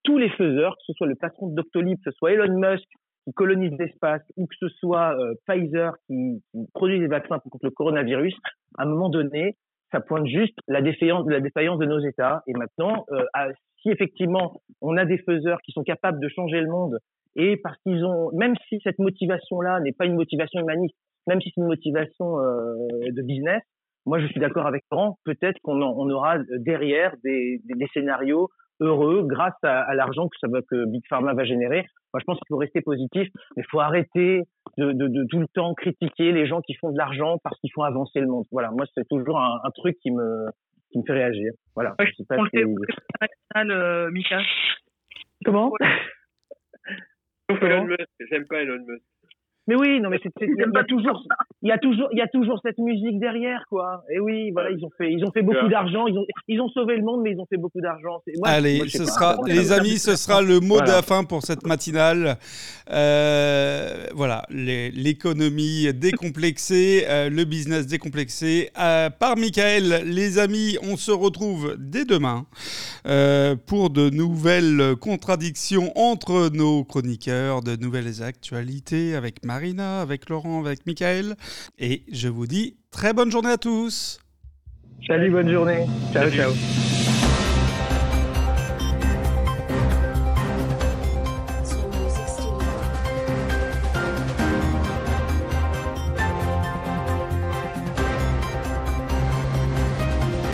tous les faiseurs, que ce soit le patron de Doctolib, que ce soit Elon Musk qui colonise l'espace, ou que ce soit euh, Pfizer qui, produit des vaccins contre le coronavirus, à un moment donné, ça pointe juste la défaillance, la défaillance de nos États. Et maintenant, euh, si effectivement on a des faiseurs qui sont capables de changer le monde et parce qu'ils ont, même si cette motivation-là n'est pas une motivation humaniste, même si c'est une motivation euh, de business, moi je suis d'accord avec Laurent, peut-être qu'on on aura derrière des, des, des, scénarios heureux grâce à, à l'argent que ça va que Big Pharma va générer. Moi je pense qu'il faut rester positif, mais il faut arrêter de, de, de, tout le temps critiquer les gens qui font de l'argent parce qu'ils font avancer le monde. Voilà, moi c'est toujours un, un truc qui me qui me fait réagir. Voilà. Ouais, je sais pas on si... le fait euh, Mika. Comment? J'aime pas Elon Musk. Mais oui, non, mais c'est, il y a toujours, il y a toujours, il y a toujours cette musique derrière, quoi. Et oui, voilà, ils ont fait, ils ont fait beaucoup d'argent, ils ont, ils ont sauvé le monde, mais ils ont fait beaucoup d'argent. Allez, moi, ce pas, sera, les amis, ce sera le mot voilà. de la fin pour cette matinale. Euh, voilà, l'économie décomplexée, euh, le business décomplexé. Euh, par Michael, les amis, on se retrouve dès demain euh, pour de nouvelles contradictions entre nos chroniqueurs, de nouvelles actualités avec Marina, avec Laurent, avec Michael. Et je vous dis très bonne journée à tous. Salut, bonne journée. Ciao, Salut. ciao.